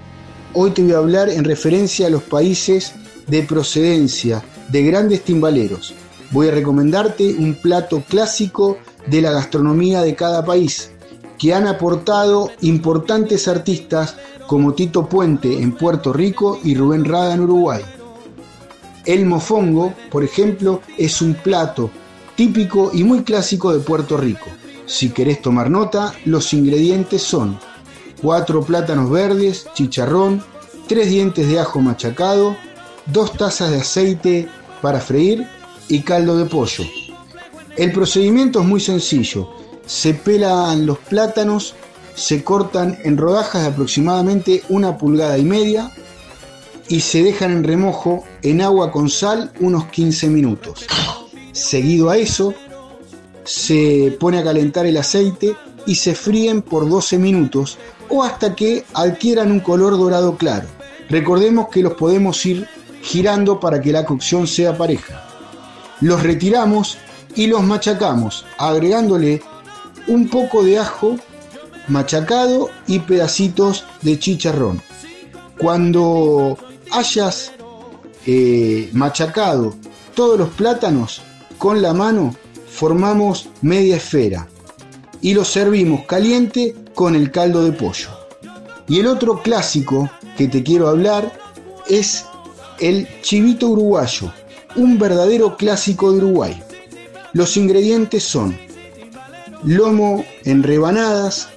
Hoy te voy a hablar en referencia a los países de procedencia de grandes timbaleros. Voy a recomendarte un plato clásico de la gastronomía de cada país, que han aportado importantes artistas como Tito Puente en Puerto Rico y Rubén Rada en Uruguay. El mofongo, por ejemplo, es un plato típico y muy clásico de Puerto Rico. Si querés tomar nota, los ingredientes son 4 plátanos verdes, chicharrón, 3 dientes de ajo machacado, 2 tazas de aceite para freír y caldo de pollo. El procedimiento es muy sencillo. Se pelan los plátanos, se cortan en rodajas de aproximadamente una pulgada y media y se dejan en remojo en agua con sal unos 15 minutos. Seguido a eso, se pone a calentar el aceite y se fríen por 12 minutos o hasta que adquieran un color dorado claro. Recordemos que los podemos ir girando para que la cocción sea pareja. Los retiramos y los machacamos, agregándole un poco de ajo machacado y pedacitos de chicharrón. Cuando hayas eh, machacado todos los plátanos, con la mano formamos media esfera y lo servimos caliente con el caldo de pollo. Y el otro clásico que te quiero hablar es el chivito uruguayo, un verdadero clásico de Uruguay. Los ingredientes son lomo en rebanadas,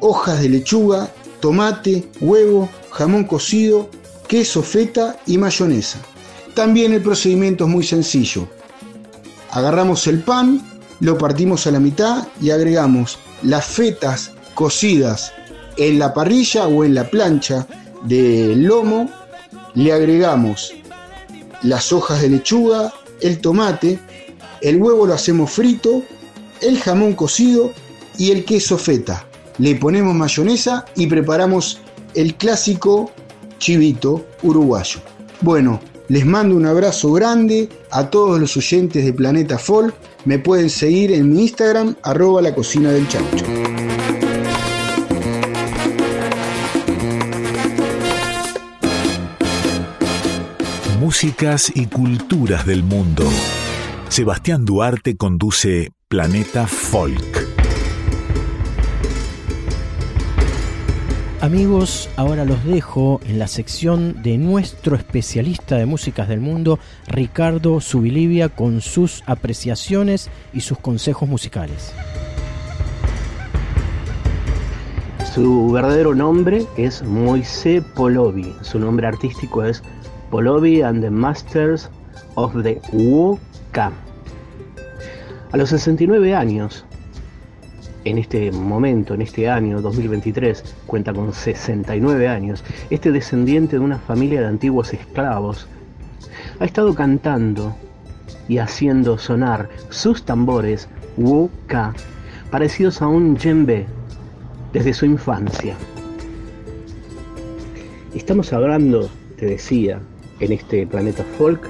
hojas de lechuga, tomate, huevo, jamón cocido, queso feta y mayonesa. También el procedimiento es muy sencillo Agarramos el pan, lo partimos a la mitad y agregamos las fetas cocidas en la parrilla o en la plancha del lomo. Le agregamos las hojas de lechuga, el tomate, el huevo lo hacemos frito, el jamón cocido y el queso feta. Le ponemos mayonesa y preparamos el clásico chivito uruguayo. Bueno, les mando un abrazo grande a todos los oyentes de Planeta Folk. Me pueden seguir en mi Instagram, arroba la cocina del chancho. Músicas y culturas del mundo. Sebastián Duarte conduce Planeta Folk. Amigos, ahora los dejo en la sección de nuestro especialista de músicas del mundo, Ricardo Subilivia, con sus apreciaciones y sus consejos musicales. Su verdadero nombre es Moise Polovi. Su nombre artístico es Polovi and the Masters of the Woka. A los 69 años, en este momento, en este año 2023, cuenta con 69 años, este descendiente de una familia de antiguos esclavos ha estado cantando y haciendo sonar sus tambores woka parecidos a un djembe desde su infancia. Estamos hablando, te decía, en este planeta folk,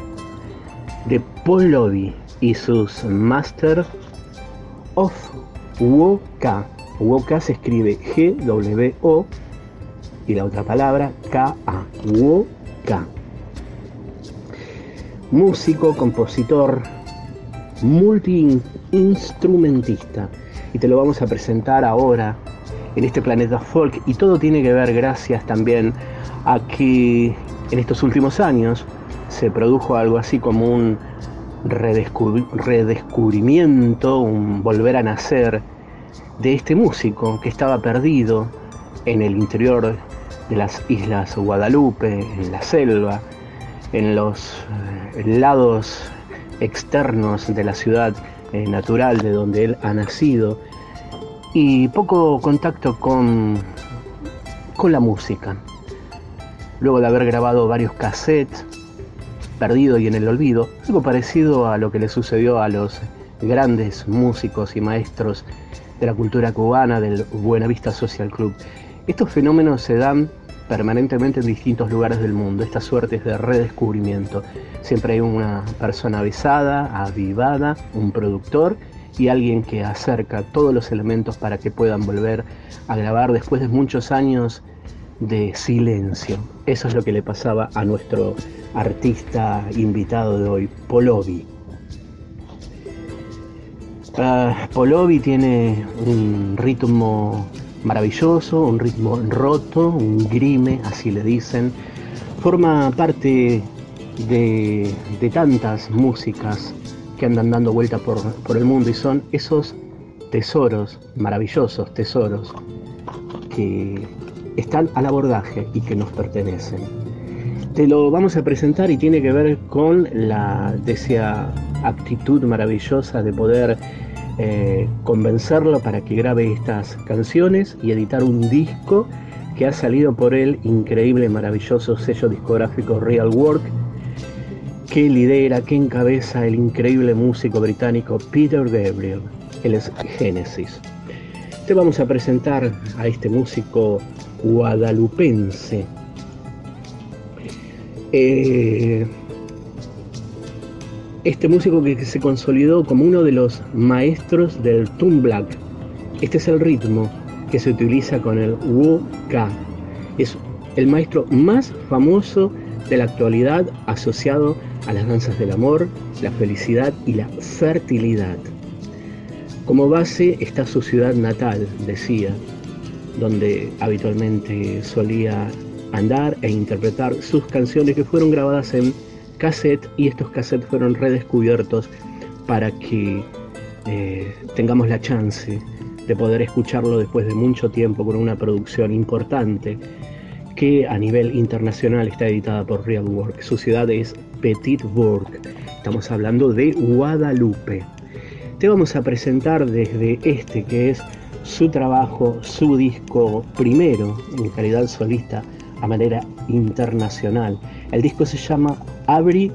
de Paul Lobby y sus Master of Woka. Woka se escribe G-W-O y la otra palabra K-A. Woka. Músico, compositor, multi-instrumentista. Y te lo vamos a presentar ahora en este planeta folk. Y todo tiene que ver gracias también a que en estos últimos años se produjo algo así como un redescubrimiento, un volver a nacer de este músico que estaba perdido en el interior de las islas Guadalupe, en la selva, en los eh, lados externos de la ciudad eh, natural de donde él ha nacido y poco contacto con, con la música. Luego de haber grabado varios cassettes, perdido y en el olvido, algo parecido a lo que le sucedió a los grandes músicos y maestros de la cultura cubana del Buenavista Social Club. Estos fenómenos se dan permanentemente en distintos lugares del mundo, estas suertes de redescubrimiento. Siempre hay una persona avisada, avivada, un productor y alguien que acerca todos los elementos para que puedan volver a grabar después de muchos años de silencio. Eso es lo que le pasaba a nuestro artista invitado de hoy, Polovi. Uh, Polovi tiene un ritmo maravilloso, un ritmo roto, un grime, así le dicen. Forma parte de, de tantas músicas que andan dando vuelta por, por el mundo y son esos tesoros, maravillosos tesoros, que están al abordaje y que nos pertenecen. Te lo vamos a presentar y tiene que ver con la desea aptitud maravillosa de poder eh, convencerlo para que grabe estas canciones y editar un disco que ha salido por el increíble, maravilloso sello discográfico Real Work que lidera, que encabeza el increíble músico británico Peter Gabriel. Él es Genesis. Te vamos a presentar a este músico guadalupense. Eh, este músico que se consolidó como uno de los maestros del Black. Este es el ritmo que se utiliza con el Wu-Ka. Es el maestro más famoso de la actualidad asociado a las danzas del amor, la felicidad y la fertilidad. Como base está su ciudad natal, decía, donde habitualmente solía andar e interpretar sus canciones que fueron grabadas en cassette y estos cassettes fueron redescubiertos para que eh, tengamos la chance de poder escucharlo después de mucho tiempo con una producción importante que a nivel internacional está editada por Real Work. Su ciudad es Petit Bourg. Estamos hablando de Guadalupe. Te vamos a presentar desde este que es su trabajo, su disco primero en calidad solista a manera internacional. El disco se llama Abri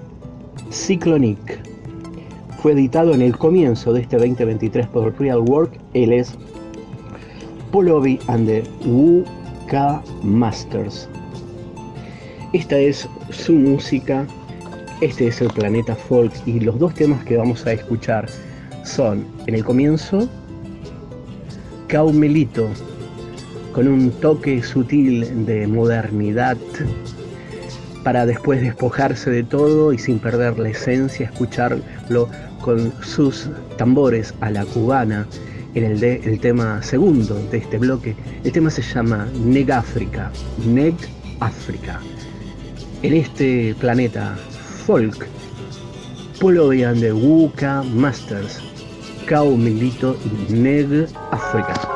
Cyclonic. Fue editado en el comienzo de este 2023 por Real Work. Él es Polovi and the Wu K Masters. Esta es su música, este es el planeta folk y los dos temas que vamos a escuchar son en el comienzo Caumelito con un toque sutil de modernidad para después despojarse de todo y sin perder la esencia escucharlo con sus tambores a la cubana en el, de, el tema segundo de este bloque. El tema se llama Neg África, Neg África. En este planeta folk, Polovian de Wuka Masters, Cao Milito y Neg África.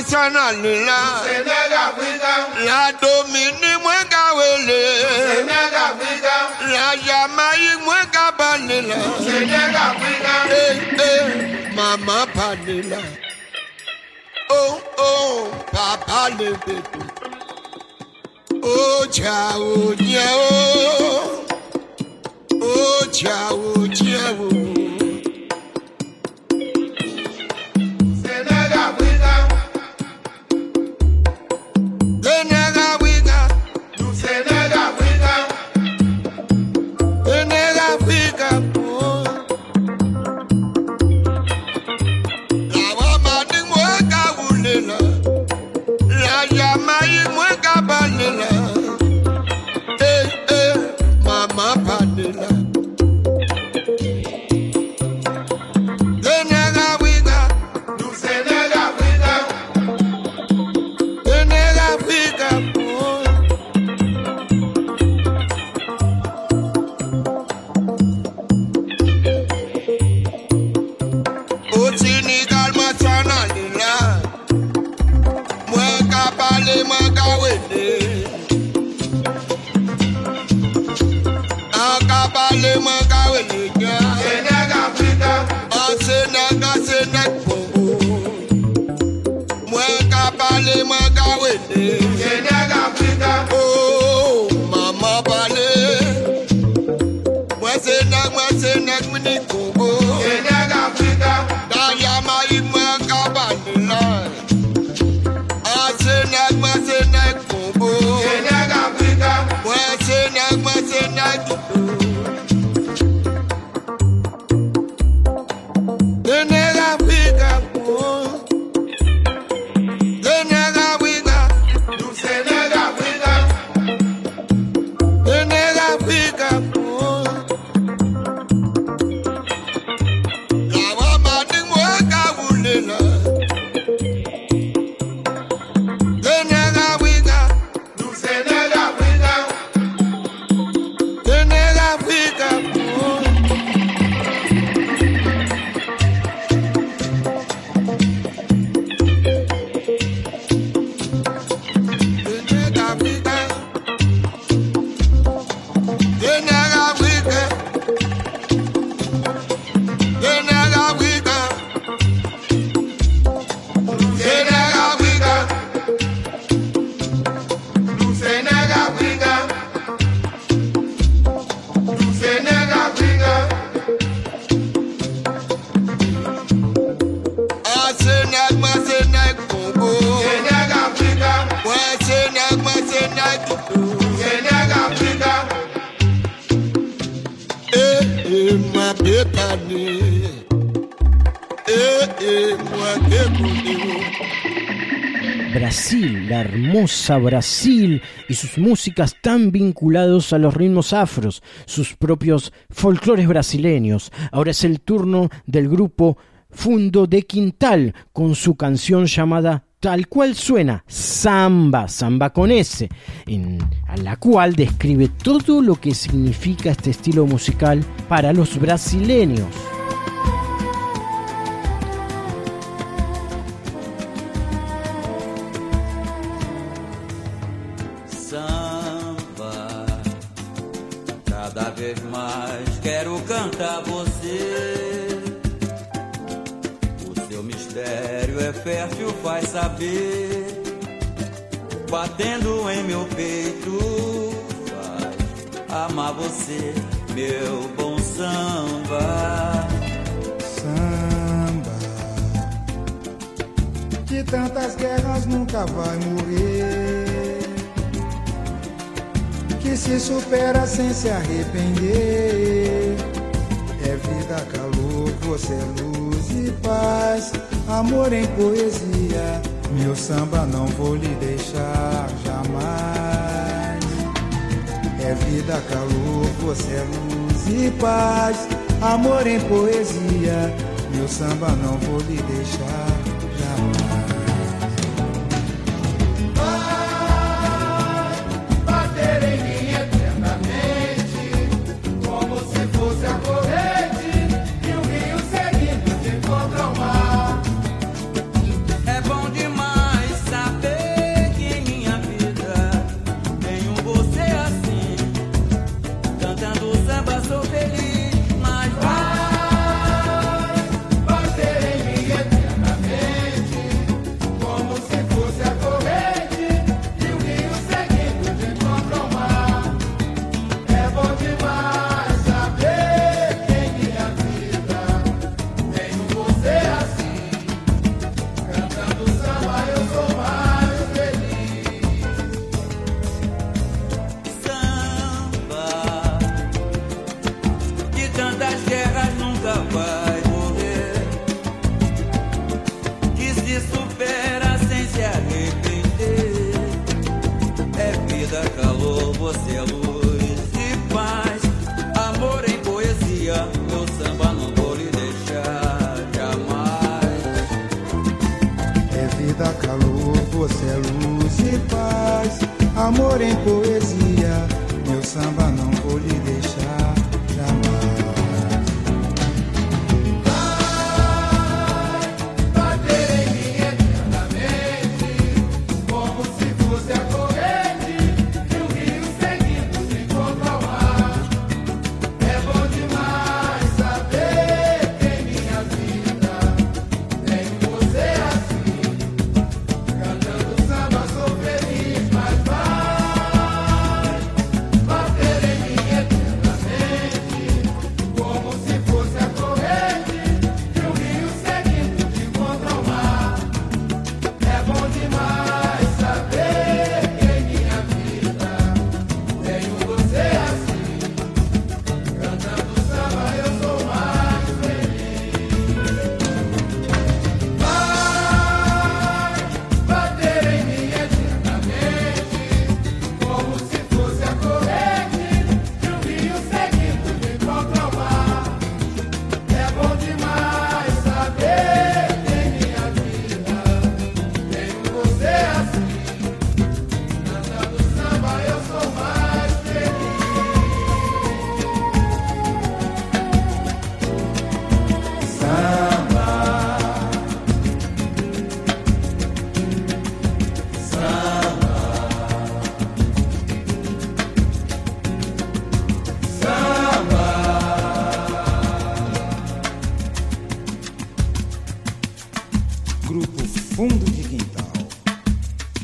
nationalina la Dominique mweka wele. La Jamaïque mweka banila eh eh mama banila oh oh papa le bébé oh ciao ciao. Oh ciao ciao. Hermosa Brasil y sus músicas tan vinculados a los ritmos afros, sus propios folclores brasileños. Ahora es el turno del grupo Fundo de Quintal con su canción llamada tal cual suena, samba, samba con S, en a la cual describe todo lo que significa este estilo musical para los brasileños. Cantar você. O seu mistério é fértil, faz saber. Batendo em meu peito, faz amar você, meu bom samba. Samba, de tantas guerras nunca vai morrer. Que se supera sem se arrepender. É vida, calor, você é luz e paz. Amor em poesia, meu samba não vou lhe deixar jamais. É vida, calor, você é luz e paz. Amor em poesia, meu samba não vou lhe deixar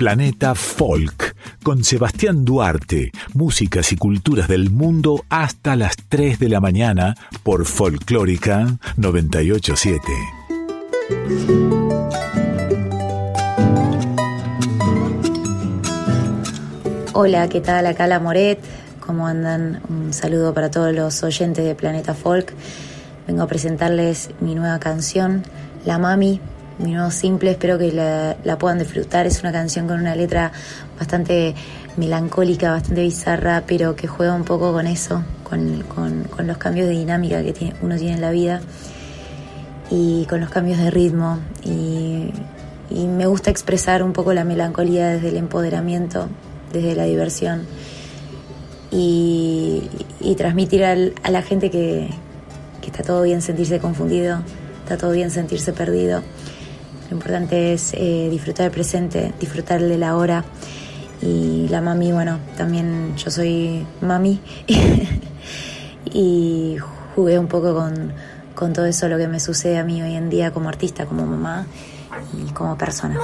Planeta Folk, con Sebastián Duarte, músicas y culturas del mundo hasta las 3 de la mañana por Folclórica 987. Hola, ¿qué tal? Acá la Moret. ¿Cómo andan? Un saludo para todos los oyentes de Planeta Folk. Vengo a presentarles mi nueva canción, La Mami, mi nuevo simple. Espero que la, puedan disfrutar. Es una canción con una letra bastante melancólica, bastante bizarra, pero que juega un poco con eso, con, los cambios de dinámica que tiene- uno tiene en la vida y con los cambios de ritmo. Y, me gusta expresar un poco la melancolía desde el empoderamiento, desde la diversión y, transmitir al- a la gente que está todo bien sentirse confundido, está todo bien sentirse perdido. Lo importante es eh, disfrutar el presente, disfrutar de la hora. Y la mami, bueno, también yo soy mami <laughs> y jugué un poco con, con todo eso, lo que me sucede a mí hoy en día como artista, como mamá y como persona.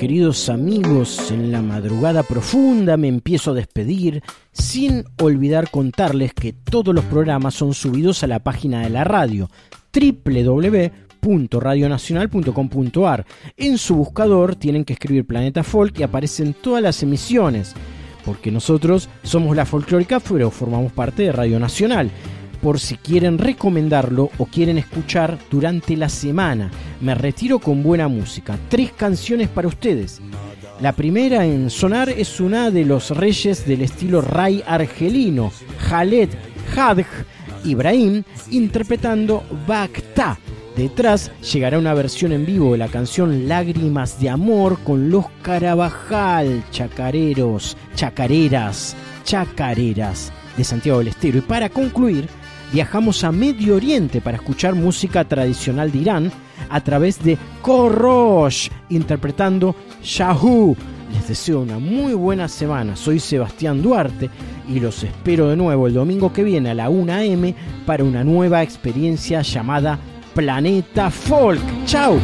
Queridos amigos, en la madrugada profunda me empiezo a despedir sin olvidar contarles que todos los programas son subidos a la página de la radio www.radionacional.com.ar. En su buscador tienen que escribir Planeta Folk y aparecen todas las emisiones, porque nosotros somos la folclórica, pero formamos parte de Radio Nacional por si quieren recomendarlo o quieren escuchar durante la semana. Me retiro con buena música. Tres canciones para ustedes. La primera en sonar es una de los reyes del estilo Ray argelino, Khaled Hadj Ibrahim, interpretando Bacta. Detrás llegará una versión en vivo de la canción Lágrimas de Amor con los Carabajal, chacareros, chacareras, chacareras de Santiago del Estero. Y para concluir, viajamos a Medio Oriente para escuchar música tradicional de Irán a través de Korosh, interpretando Shahu. Les deseo una muy buena semana. Soy Sebastián Duarte y los espero de nuevo el domingo que viene a la 1 am para una nueva experiencia llamada Planeta Folk. ¡Chao!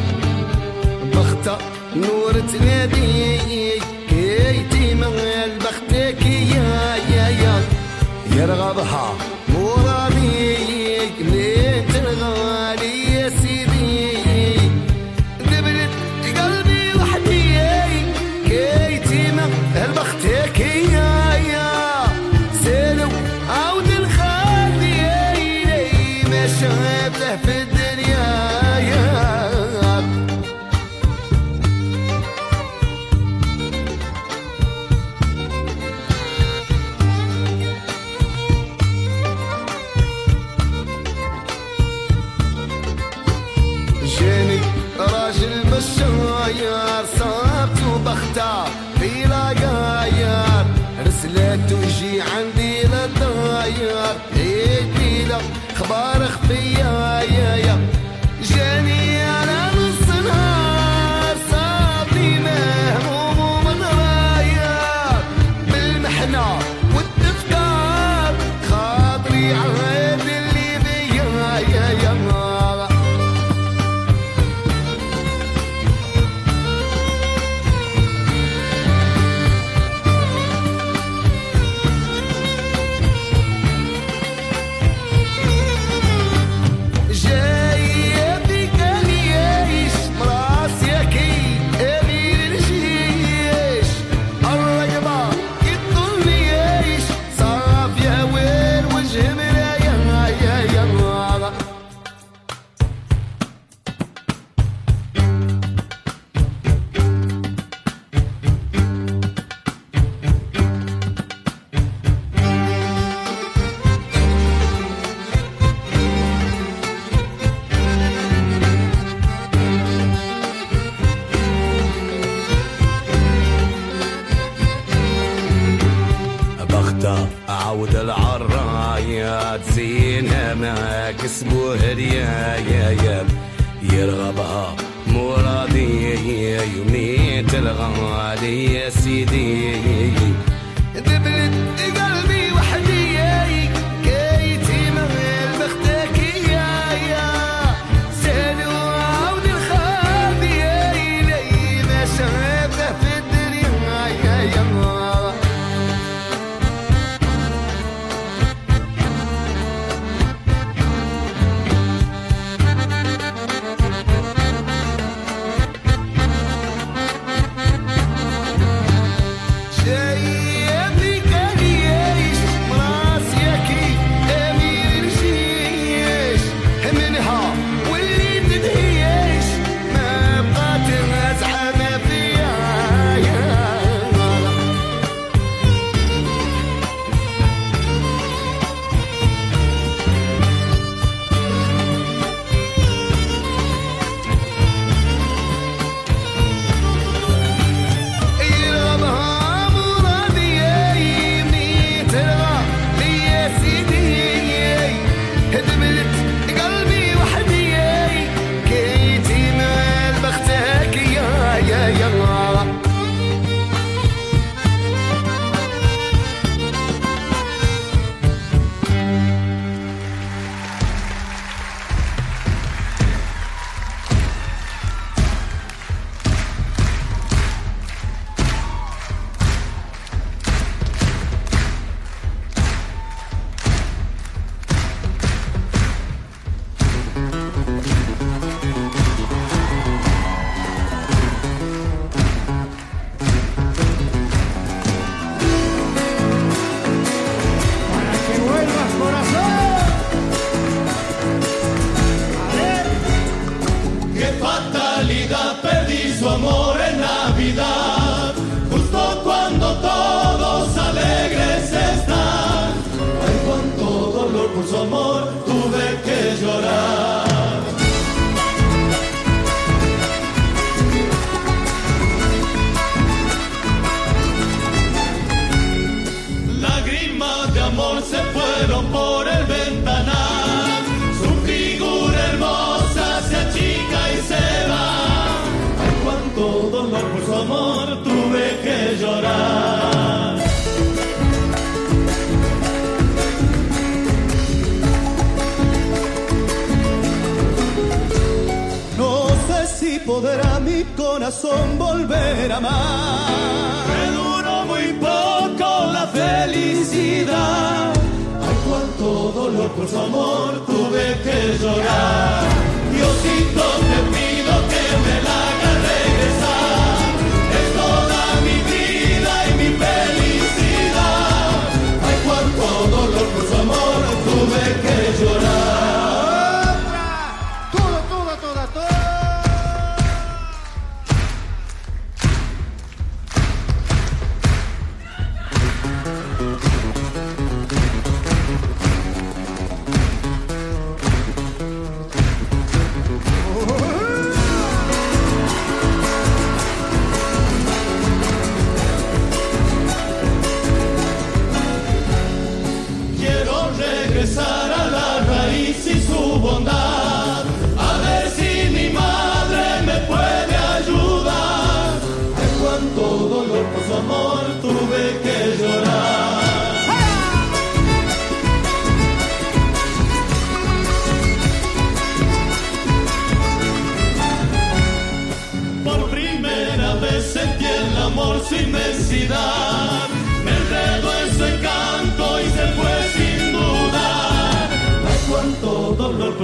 مرادي يميت الغالي يا سيدي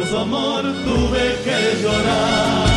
Su amor tuve que llorar.